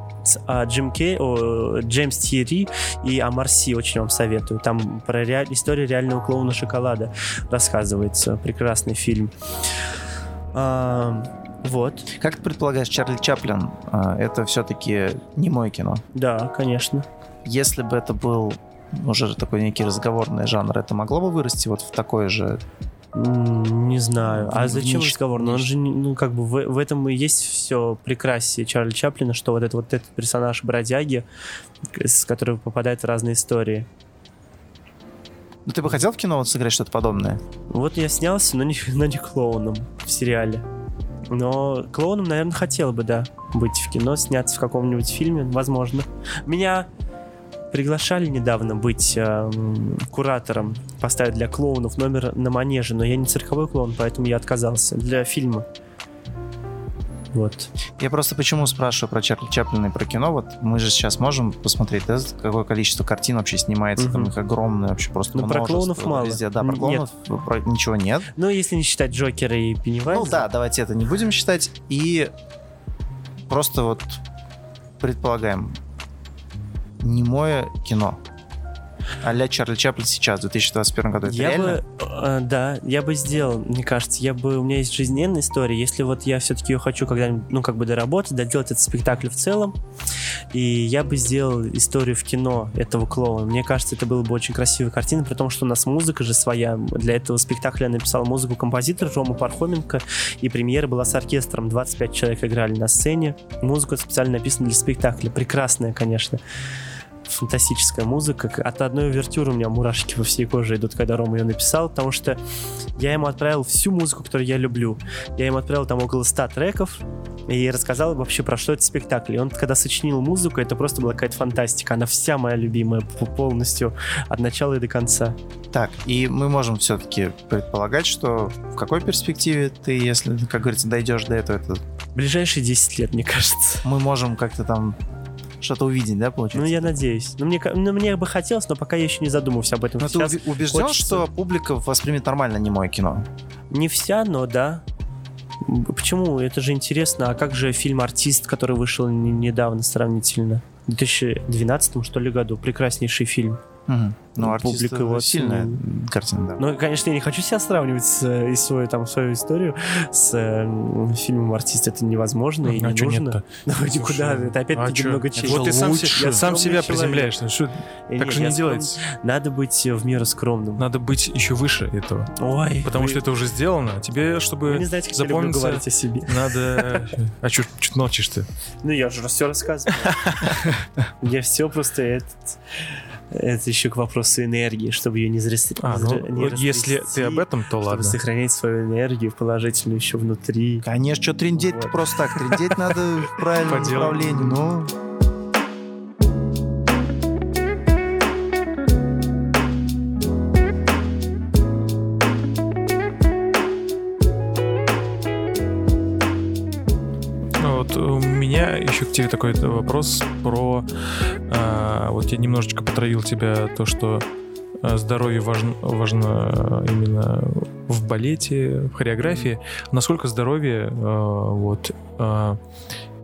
A: А, Джим Кей, о, Джеймс Тьерри и Амарси очень вам советую. Там про ре- историю реального клоуна шоколада рассказывается. Прекрасный фильм. А, вот,
B: Как ты предполагаешь, Чарли Чаплин э, это все-таки не мой кино?
A: да, конечно.
B: Если бы это был уже такой некий разговорный жанр, это могло бы вырасти вот в такой же...
A: Не знаю. А зачем
B: ниш-
A: разговор? Ну, он же, ну, как бы в, в этом и есть все прекрасие Чарли Чаплина, что вот, это, вот этот персонаж бродяги, с которого попадает в разные истории.
B: Ну ты бы хотел в кино вот сыграть что-то подобное?
A: Вот я снялся, но не, но не клоуном в сериале. Но клоуном, наверное, хотел бы, да, быть в кино, сняться в каком-нибудь фильме, возможно. Меня приглашали недавно быть эм, куратором, поставить для клоунов номер на манеже, но я не цирковой клоун, поэтому я отказался для фильма. Вот.
B: Я просто почему спрашиваю про Чарли Чаплина и про кино? Вот мы же сейчас можем посмотреть, да, какое количество картин вообще снимается, там
A: Мгм.
B: их огромное вообще просто
A: Ну, про клоунов мало.
B: Везде. Да, про
A: Нет.
B: клоунов про- ничего нет.
A: Ну, если не считать Джокера и Пеннивайза.
B: Ну да, давайте это не будем считать. И просто вот предполагаем, немое кино. А-ля Чарли Чаплин сейчас, в 2021 году. Это
A: Я
B: реально?
A: бы, э, да, я бы сделал, мне кажется, я бы, у меня есть жизненная история, если вот я все-таки ее хочу когда-нибудь, ну, как бы доработать, доделать этот спектакль в целом, и я бы сделал историю в кино этого клоуна. Мне кажется, это было бы очень красивая картина, при том, что у нас музыка же своя. Для этого спектакля я написал музыку композитор Рома Пархоменко, и премьера была с оркестром, 25 человек играли на сцене. Музыка специально написана для спектакля, прекрасная, конечно. Фантастическая музыка. От одной увертюры у меня мурашки по всей коже идут, когда Рома ее написал, потому что я ему отправил всю музыку, которую я люблю. Я ему отправил там около 100 треков и рассказал вообще, про что это спектакль. И он, когда сочинил музыку, это просто была какая-то фантастика. Она вся моя любимая, полностью, от начала и до конца.
B: Так, и мы можем все-таки предполагать, что в какой перспективе ты, если, как говорится, дойдешь до этого, это
A: Ближайшие 10 лет, мне кажется.
B: мы можем как-то там что-то увидеть, да,
A: Ну,
B: получается?
A: я надеюсь. Ну, мне, ну, мне бы хотелось, но пока я еще не задумался об этом.
B: Но ты
A: Сейчас
B: уби- убежден,
A: хочется.
B: что публика воспримет нормально немое кино?
A: Не вся, но да. Почему? Это же интересно. А как же фильм «Артист», который вышел не- недавно сравнительно? В 2012 что ли году. Прекраснейший фильм.
B: Мгм. Ну, артист
A: Публика
B: это
A: его
B: сильная картина, да.
A: Ну, конечно, я не хочу себя сравнивать с, э, и свою, там, свою историю с э, фильмом «Артист». Это невозможно и
C: а
A: не нужно.
C: нет-то?
A: Ну, никуда. Это
C: а
A: опять-таки
C: чё?
A: много чести.
C: Вот ты сам,
A: Я
C: сам себя
A: человек.
C: приземляешь. Ну, что-
A: Э,
C: так
A: нет,
C: же не делается.
A: Надо быть в меру скромным.
C: Надо быть еще выше этого.
A: Ой,
C: Потому
A: вы-
C: что это уже сделано. а Тебе, чтобы
A: Вы не знаете, как я люблю
C: запомниться,
A: говорить о себе.
C: надо... А что ты молчишь-то?
A: Ну, я же все рассказываю. Я все просто этот... Это еще к вопросу энергии, чтобы ее не зря
C: А, ну,
A: не
C: вот если ты об этом, то
A: чтобы
C: ладно.
A: сохранять свою энергию положительную еще внутри.
B: Конечно, что трендеть-то
A: Вот.
B: просто так. Трендеть надо в правильном направлении.
C: Меня еще к тебе такой вопрос про... а, вот я немножечко потравил тебя то, что а, здоровье важно, важно именно в балете, в хореографии. Насколько здоровье а, вот а,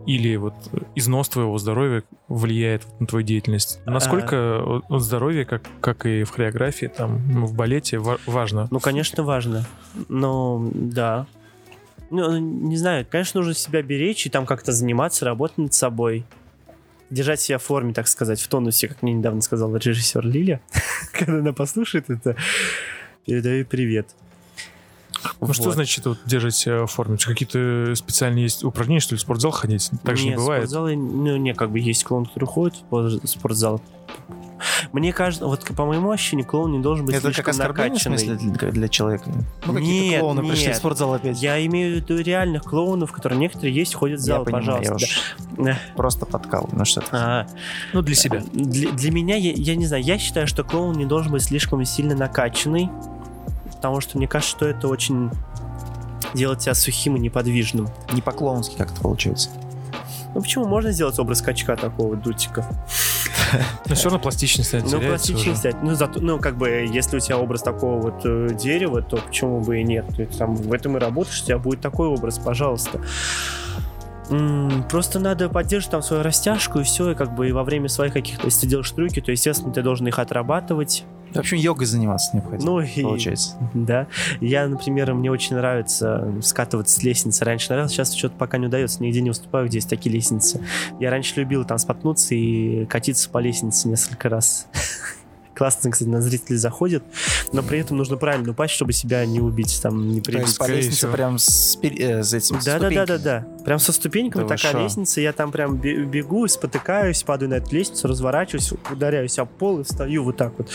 C: или вот износ твоего здоровья влияет на твою деятельность? Насколько вот здоровье, как, как и в хореографии, там, в балете, ва- важно?
A: Ну, конечно, важно. Но, да. Ну, не знаю, конечно, нужно себя беречь и там как-то заниматься, работать над собой. Держать себя в форме, так сказать, в тонусе, как мне недавно сказал режиссер Лиля. Когда она послушает это, передаю привет.
C: Ну что
A: Вот.
C: значит вот, держать себя в форме? Какие-то специальные есть упражнения, что ли, в спортзал ходить? Так же не
A: Нет,
C: бывает.
A: спортзалы, ну, не, как бы есть клоун, который ходит в спортзал. Мне кажется, вот по моему ощущению, клоун не должен быть
B: это как
A: слишком
B: в
A: накачанный.
B: смысле, для, для человека? Ну, какие-то
A: Нет,
B: клоуны пришли в
A: нет.
B: спортзал опять.
A: Я имею в виду реальных клоунов, которые некоторые есть, ходят в
B: Я
A: зал,
B: понимаю, я
A: пожалуйста.
B: уж
A: да.
B: просто подкал. Ну что?
A: А,
C: Ну, для себя.
A: Для, для меня, я, я не знаю, я считаю, что клоун не должен быть слишком сильно накачанный, потому что мне кажется, что это очень делает тебя сухим и неподвижным.
B: Не по-клоунски как-то получается.
A: Ну почему можно сделать образ качка такого дутика?
C: Но все равно пластичность
A: Ну, пластичный
C: уже.
A: Ну, зато, ну, как бы, если у тебя образ такого вот э, дерева, то почему бы и нет? Ты там в этом и работаешь, у тебя будет такой образ, пожалуйста. Просто надо поддерживать там свою растяжку и все, и как бы и во время своих каких-то, если ты делаешь трюки, то, естественно, ты должен их отрабатывать.
B: В общем, йогой заниматься необходимо.
A: Ну и
B: Получается.
A: Да. Я, например, мне очень нравится скатываться с лестницы. Раньше нравилось, сейчас что-то пока не удается. Нигде не уступаю, где есть такие лестницы. Я раньше любил там споткнуться и катиться по лестнице несколько раз. Классно, кстати, на зрителей заходит, но при этом нужно правильно упасть, чтобы себя не убить, там, не
B: То есть
A: прибить.
B: по лестнице
C: всего.
B: прям с, э, с этим
A: Да, да, да,
B: ступеньками.
A: да, да. Прям со ступеньками
B: Да
A: такая
B: шо?
A: лестница. Я там прям бе- бегу, спотыкаюсь, падаю на эту лестницу, разворачиваюсь, ударяюсь об пол и встаю вот так вот.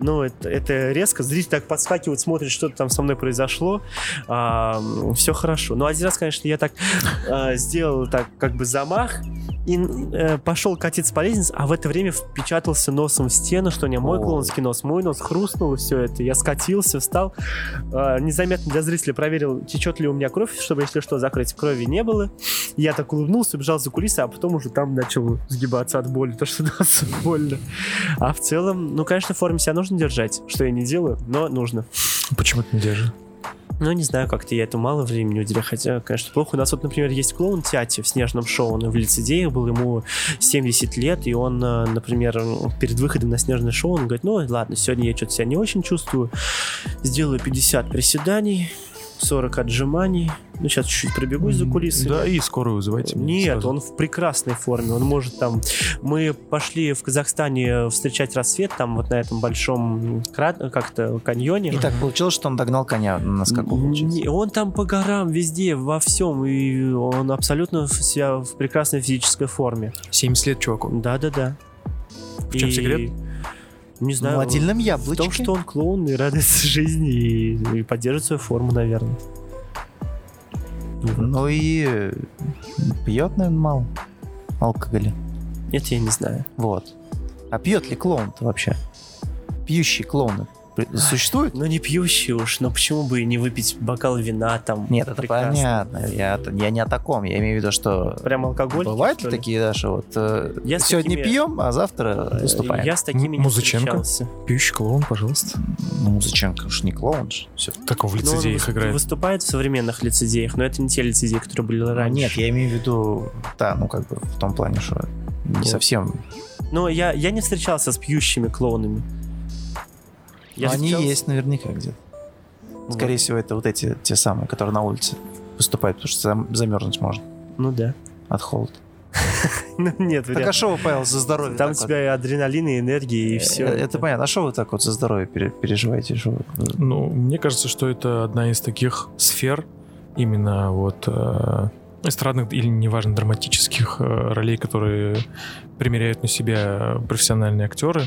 A: Ну, это, это резко. Зритель так подскакивает, смотрит, что там со мной произошло. все хорошо. Но один раз, конечно, я так а, сделал так как бы замах и э, пошел катиться по лестнице, а в это время впечатался носом в стену, что не мой. Клоунский нос, мой нос хрустнул и все это. Я скатился, встал, а, незаметно для зрителя проверил, течет ли у меня кровь, чтобы, если что, закрыть. Крови не было. Я так улыбнулся, убежал за кулисы, а потом уже там начал сгибаться от боли, то, что носу больно. А в целом, ну, конечно, в форме себя нужно держать, что я не делаю, но нужно.
C: Почему ты не держишь?
A: Ну, не знаю, как-то я это мало времени уделяю, хотя, конечно, плохо. У нас вот, например, есть клоун Тяти в «Снежном шоу», он в лицедее был, ему 70 лет, и он, э, например, перед выходом на «Снежное шоу», он говорит, ну, ладно, сегодня я что-то себя не очень чувствую, сделаю 50 приседаний, 40 отжиманий, ну, сейчас чуть-чуть пробегусь за кулисами.
C: Да, и скорую вызывайте.
A: Нет,
C: сразу.
A: он в прекрасной форме. Он может там... Мы пошли в Казахстане встречать рассвет там вот на этом большом как-то каньоне.
B: И так получилось, что он догнал коня на скаку. получается.
A: Не, он там по горам везде, во всем, и он абсолютно себя в прекрасной физической форме.
C: 70 лет чуваку.
A: Да-да-да.
C: В чем
A: И,
C: секрет?
A: Не знаю. В том,
B: яблочке.
A: что он клоун и радуется жизни и, и поддерживает свою форму, наверное.
B: Ну и пьет, наверное, мало алкоголя.
A: Это я не знаю.
B: Вот. А пьет ли клоун-то вообще? Пьющие клоуны существуют?
A: Ну, не пьющий уж, но почему бы и не выпить бокал вина там?
B: Нет, это
A: прекрасно.
B: понятно. Я, я не о таком. Я имею в виду, что
A: Прям алкоголь.
B: бывают ли такие, да, что вот э,
A: Я
B: сегодня
A: такими-
B: пьем, а завтра выступаем.
A: Я с такими не
C: Музыченко?
A: встречался.
C: Пьющий клоун, пожалуйста.
B: Ну, Музыченко уж не клоун же. Все.
C: Как он в
A: Ну, он
C: лицедеях играет.
A: выступает в современных лицедеях, но это не те лицедеи, которые были раньше.
B: Нет, я имею в виду, да, ну как бы в том плане, что не
A: Вот.
B: совсем.
A: Но я, я не встречался с пьющими клоунами.
B: Но они
A: встречался-
B: есть наверняка где-то.
A: Вот.
B: Скорее всего, это вот эти, те самые, которые на улице выступают, потому что зам- замерзнуть можно
A: Ну да.
B: от холода.
A: Ну нет,
B: Так а что вы, Павел, за здоровье?
A: Там у тебя и адреналин, и энергия, и
B: Э,
A: все.
B: Это понятно. А что вы так вот за здоровье пере- переживаете? Вы-
C: Ну, мне кажется, что это одна из таких сфер, именно вот э, эстрадных или, неважно, драматических э, ролей, которые примеряют на себя профессиональные актеры,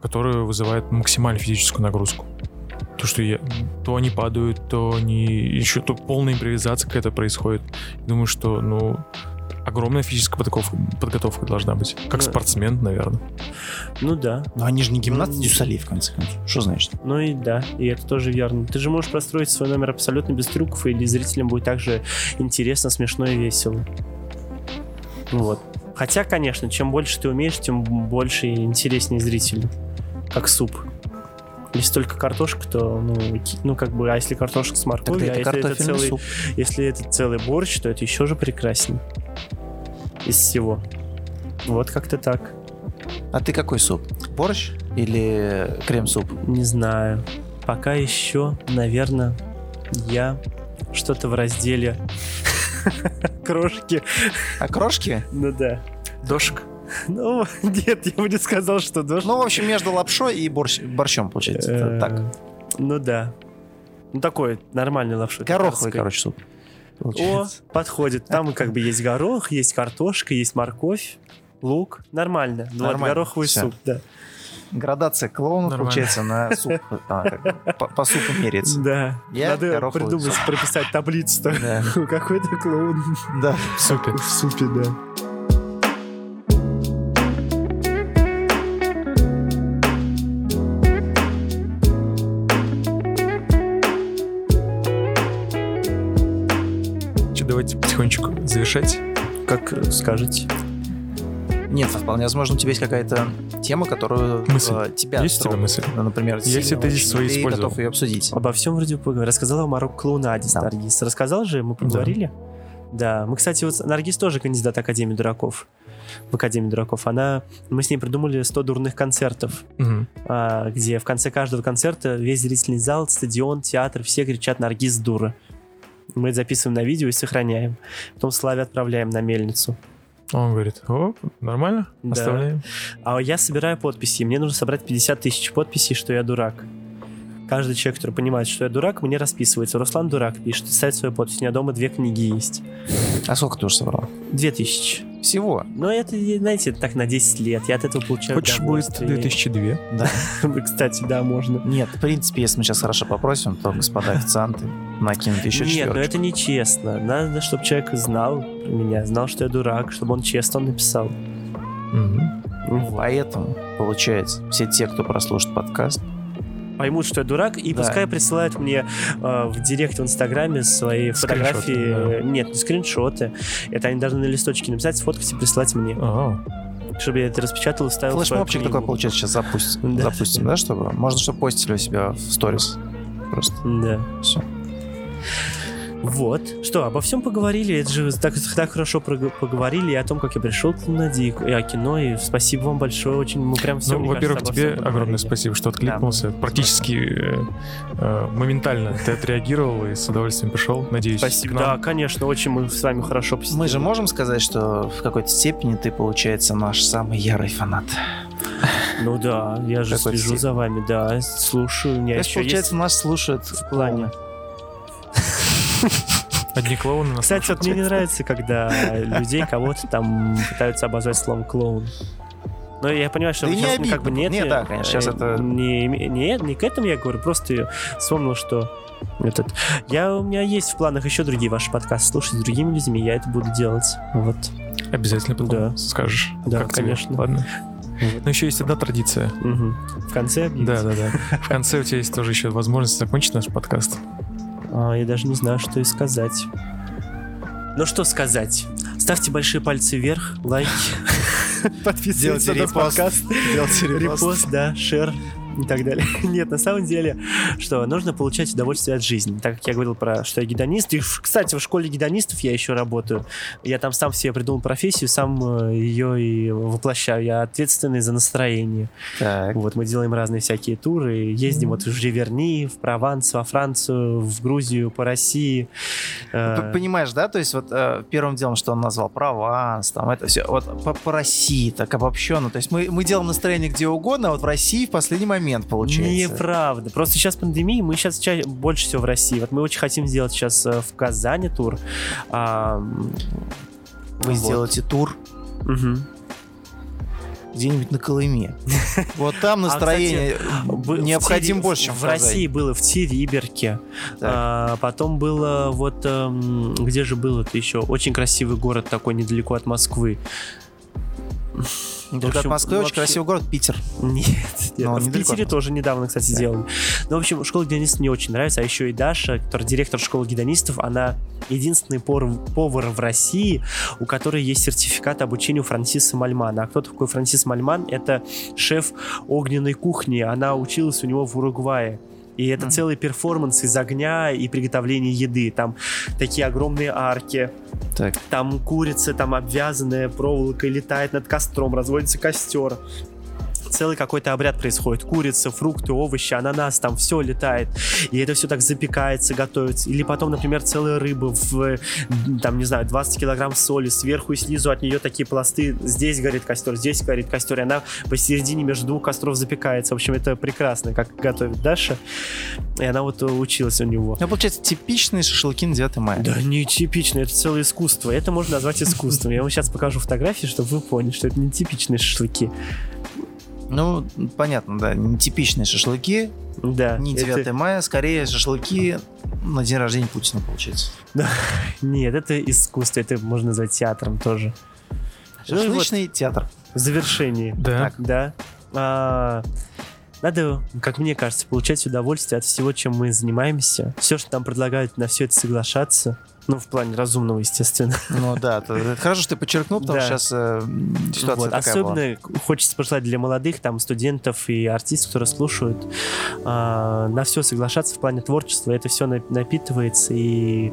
C: которые вызывают максимальную физическую нагрузку. То, что я, то они падают, то они еще то полная импровизация какая-то происходит. Думаю, что, ну, огромная физическая подготовка, подготовка должна быть. Как
A: Ну,
C: спортсмен, наверное.
A: Ну да.
B: Ну они же не гимнасты
A: Ну,
B: Дюсалей, в конце концов. Что значит?
A: Ну и да, и это тоже верно. Ты же можешь простроить свой номер абсолютно без трюков, и зрителям будет также интересно, смешно и весело. Вот. Хотя, конечно, чем больше ты умеешь, тем больше и интереснее зрителю. Как суп. Если только картошка, то, ну, ну как бы, а если картошка с
B: Тогда
A: морковью, а
B: это
A: если это, целый,
B: суп.
A: если это целый борщ, то это еще же прекрасней. Из всего. Вот как-то так.
B: А ты какой суп? Борщ или крем-суп?
A: Не знаю. Пока еще, наверное, я что-то в разделе крошки.
B: А крошки?
A: Ну да.
C: Дошек.
A: Ну, нет, я бы не сказал, что дождь.
B: Ну, в общем, между лапшой и борщ, борщом, получается.
A: Э,
B: так.
A: Ну да. Ну такой нормальный лапшой.
B: Гороховый, короче, суп.
A: О, подходит. Там как бы есть горох, есть картошка, есть морковь, лук. Нормально. Ну, вот
B: Нормально.
A: гороховый
B: Всё.
A: суп, да.
B: Градация клоунов,
C: Нормально.
B: получается, на суп. а, как по, по супу меряется.
A: Да.
B: Я
A: Надо придумать,
B: суп.
A: прописать таблицу.
B: Да.
A: Какой-то клоун
B: Да.
C: В супе.
A: в супе, да.
C: Потихонечку завершать.
A: Как скажете.
B: Нет, вполне возможно, у тебя есть какая-то тема, которую
C: Мысль.
B: э, тебя
C: Есть у тебя
B: трогает.
C: мысль?
B: Например,
C: Я все
B: очень,
C: свои
B: и ты
C: использовал.
B: готов ее обсудить.
A: Обо всем вроде поговорил. Рассказала о клоунаде
B: Да.
A: Наргиз. Рассказал же, мы поговорили? Да. Мы, кстати, вот Наргиз тоже кандидат Академии дураков. В Академии дураков. Она... Мы с ней придумали 100 дурных концертов, а, где в конце каждого концерта весь зрительный зал, стадион, театр, все кричат «Наргиз дура». Мы записываем на видео и сохраняем. Потом Славе отправляем на мельницу.
C: Он говорит, о, нормально,
A: Да.
C: оставляем.
A: А я собираю подписи. Мне нужно собрать 50 тысяч подписей, что я дурак. Каждый человек, который понимает, что я дурак, мне расписывается. Руслан дурак пишет, ставит свою подпись. У меня дома две книги есть.
B: А сколько ты уже собрал?
A: Две тысячи.
B: Всего.
A: Но это, знаете, так на 10 лет. Я от этого получаю
C: Хочешь, будет
A: удовольствие.
C: 2002?
B: Да.
A: Кстати, да, можно.
B: Нет, в принципе, если мы сейчас хорошо попросим, то господа официанты накинут еще
A: Нет, ну
B: четверочку.
A: это нечестно. Надо, чтобы человек знал про меня, знал, что я дурак, чтобы он честно написал.
C: Мгм.
B: Поэтому, получается, все те, кто прослушает подкаст,
A: Поймут, что я дурак, и
B: Да.
A: пускай присылают мне э, в директ в Инстаграме свои
C: Скриншоты,
A: фотографии. Нет, не скриншоты. Это они должны на листочке написать, сфоткать и прислать мне.
C: А,
A: Чтобы я это распечатал и вставил
B: флешмобчик такой, получается, сейчас запустим,
A: Да.
B: запустим, да, чтобы... Можно, чтобы постили у себя в сторис. Просто
A: Да.
B: все.
A: Вот. Что, обо всем поговорили. Это же так, так хорошо поговорили и о том, как я пришел к Нади, и о кино. И спасибо вам большое. Очень мы прям все.
C: ну, во-первых, тебе огромное спасибо, что откликнулся. Практически э, э, моментально ты отреагировал и с удовольствием пришел. Надеюсь,
A: Спасибо.
C: к нам.
A: Да, конечно, очень мы с вами хорошо посидели.
B: Мы же можем сказать, что в какой-то степени ты, получается, наш самый ярый фанат.
A: Ну да, я же
B: Какой
A: слежу
B: стиль?
A: за вами, да, слушаю. У меня
B: То есть,
A: еще
B: получается,
A: есть...
B: нас слушают в
A: плане.
C: Одни клоуны нас
A: Кстати, вот мне не нравится, когда людей кого-то там пытаются обозвать словом клоун. Но я понимаю, что
B: Да и не
A: сейчас
B: обидно
A: как бы нет.
B: Не,
A: э,
B: да, конечно, сейчас
A: э,
B: это-
A: Не, не, не к этому я говорю, просто я вспомнил, что этот... Я, у меня есть в планах еще другие ваши подкасты слушать с другими людьми, я это буду делать. Вот.
C: Обязательно потом
A: Да.
C: скажешь.
A: Да,
C: как тебе.
A: конечно.
C: Ладно. Но еще есть одна традиция.
A: Мгм. В конце объявить?
C: Да, да, да. В конце у тебя есть тоже еще возможность закончить наш подкаст.
A: А, я даже не знаю, что и сказать. Ну что сказать? Ставьте большие пальцы вверх, лайки. Подписывайтесь на подкаст.
B: Делайте репост.
A: Репост, да, шер и так далее. Нет, на самом деле, что нужно получать удовольствие от жизни. Так как я говорил про, что я гедонист. И, кстати, в школе гедонистов я еще работаю. Я там сам себе придумал профессию, сам э, ее и воплощаю. Я ответственный за настроение.
B: Так.
A: Вот мы делаем разные всякие туры, ездим вот в Живерни, в Прованс, во Францию, в Грузию, по России. Э,
B: П- Понимаешь, да? То есть вот э, первым делом, что он назвал, Прованс, там это все, вот по, по России так обобщенно. То есть мы, мы делаем настроение где угодно, а вот в России в последний момент получается.
A: Неправда. Просто сейчас пандемия, мы сейчас ча- больше всего в России. Вот мы очень хотим сделать сейчас э, в Казани тур. А,
B: Вы
A: вот.
B: сделаете тур
A: Мгм.
B: где-нибудь на Колыме. Вот там
A: А,
B: настроение
A: Бы- в
B: необходим
A: Тири-
B: больше, чем
A: В. России было в Териберке. А, потом было вот... эм, где же было-то еще? Очень красивый город такой недалеко от Москвы.
B: Недалеко
A: в общем,
B: от Москвы очень
A: вообще-
B: красивый город Питер.
A: Нет, нет.
B: Но
A: в Питере тоже недавно, кстати,
B: Да.
A: сделали. Ну, в общем, школа гедонистов мне очень нравится, а еще и Даша, которая директор школы гедонистов, она единственный пор- повар в России, у которой есть сертификат обучения у Франсиса Мальмана. А кто такой Франсис Мальман? Это шеф огненной кухни. Она училась у него в Уругвае. И это
B: Мгм.
A: целый перформанс из огня и приготовления еды. Там такие огромные арки,
B: Так.
A: там курица, там обвязанная проволокой летает над костром, разводится костер. Целый какой-то обряд происходит. Курица, фрукты, овощи, ананас, там все летает. И это все так запекается, готовится. Или потом, например, целая рыба в, там, не знаю, 20 килограмм соли. Сверху и снизу от нее такие пласты. Здесь горит костер, здесь горит костер. И она посередине между двух костров запекается. В общем, это прекрасно, как готовит Даша. И она вот училась у него.
B: Ну, получается, типичные шашлыки на 9 мая.
A: Да не типично, это целое искусство. Это можно назвать искусством. Я вам сейчас покажу фотографии, чтобы вы поняли, что это не типичные шашлыки.
B: Ну, понятно, да, не типичные шашлыки,
A: Да.
B: не
A: это-
B: 9 мая, скорее шашлыки на день рождения Путина, получается.
A: Нет, это искусство, это можно назвать театром тоже. Ну и вот,
B: Шашлычный театр.
A: в завершении.
C: Да.
B: Так.
A: Да. А, надо, как мне кажется, получать удовольствие от всего, чем мы занимаемся. Все, что нам предлагают, на все это соглашаться. Ну, в плане разумного, естественно.
B: Ну да, то- это хорошо, что ты подчеркнул, потому
A: Да.
B: что сейчас э, ситуация
A: Вот,
B: такая была.
A: Особенно хочется пожелать для молодых там студентов и артистов, которые слушают, а, на все соглашаться в плане творчества. Это все напитывается и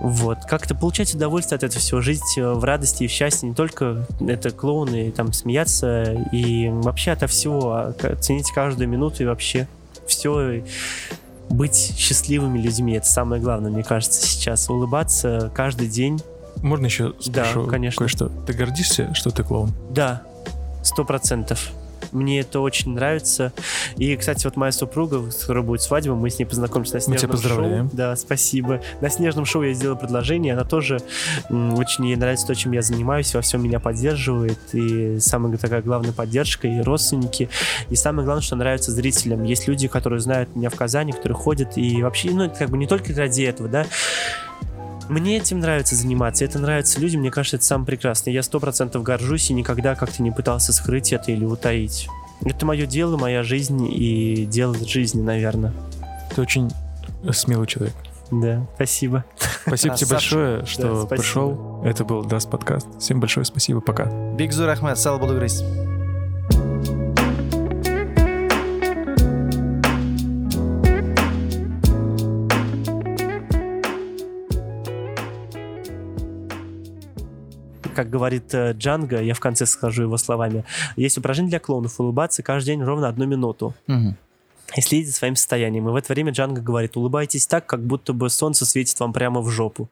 A: вот как-то получать удовольствие от этого всего, жить э, в радости и в счастье, не только это клоуны, там смеяться и вообще ото всего, а ценить каждую минуту и вообще все быть счастливыми людьми. Это самое главное, мне кажется, сейчас. Улыбаться каждый день.
C: Можно еще
A: Да,
C: спрошу
A: конечно.
C: кое-что? Ты гордишься, что ты клоун?
A: Да, сто процентов. Мне это очень нравится. И, кстати, вот моя супруга, с которой будет свадьба, мы с ней познакомились на
C: Мы тебя
A: снежном
C: поздравляем.
A: шоу. Да, спасибо. На снежном шоу я сделал предложение, она тоже очень ей нравится то, чем я занимаюсь, во всем меня поддерживает. И самая такая главная поддержка, и родственники. И самое главное, что нравится зрителям. Есть люди, которые знают меня в Казани, которые ходят, и вообще, ну, это как бы не только ради этого, да, мне этим нравится заниматься, это нравится людям, мне кажется, это самое прекрасное. Я сто процентов горжусь и никогда как-то не пытался скрыть это или утаить. Это мое дело, моя жизнь и дело жизни, наверное.
C: Ты очень смелый человек.
A: Да, спасибо.
C: Спасибо тебе большое, что
A: Да,
C: пришел. Это был Dast Podcast. Всем большое спасибо. Пока.
B: Бигзур Ахмед, Сал буду говорить.
A: Как говорит э, Джанго, я в конце скажу его словами, есть упражнение для клоунов улыбаться каждый день ровно одну минуту.
B: Мгм.
A: И следите за своим состоянием. И в это время Джанго говорит, улыбайтесь так, как будто бы солнце светит вам прямо в жопу.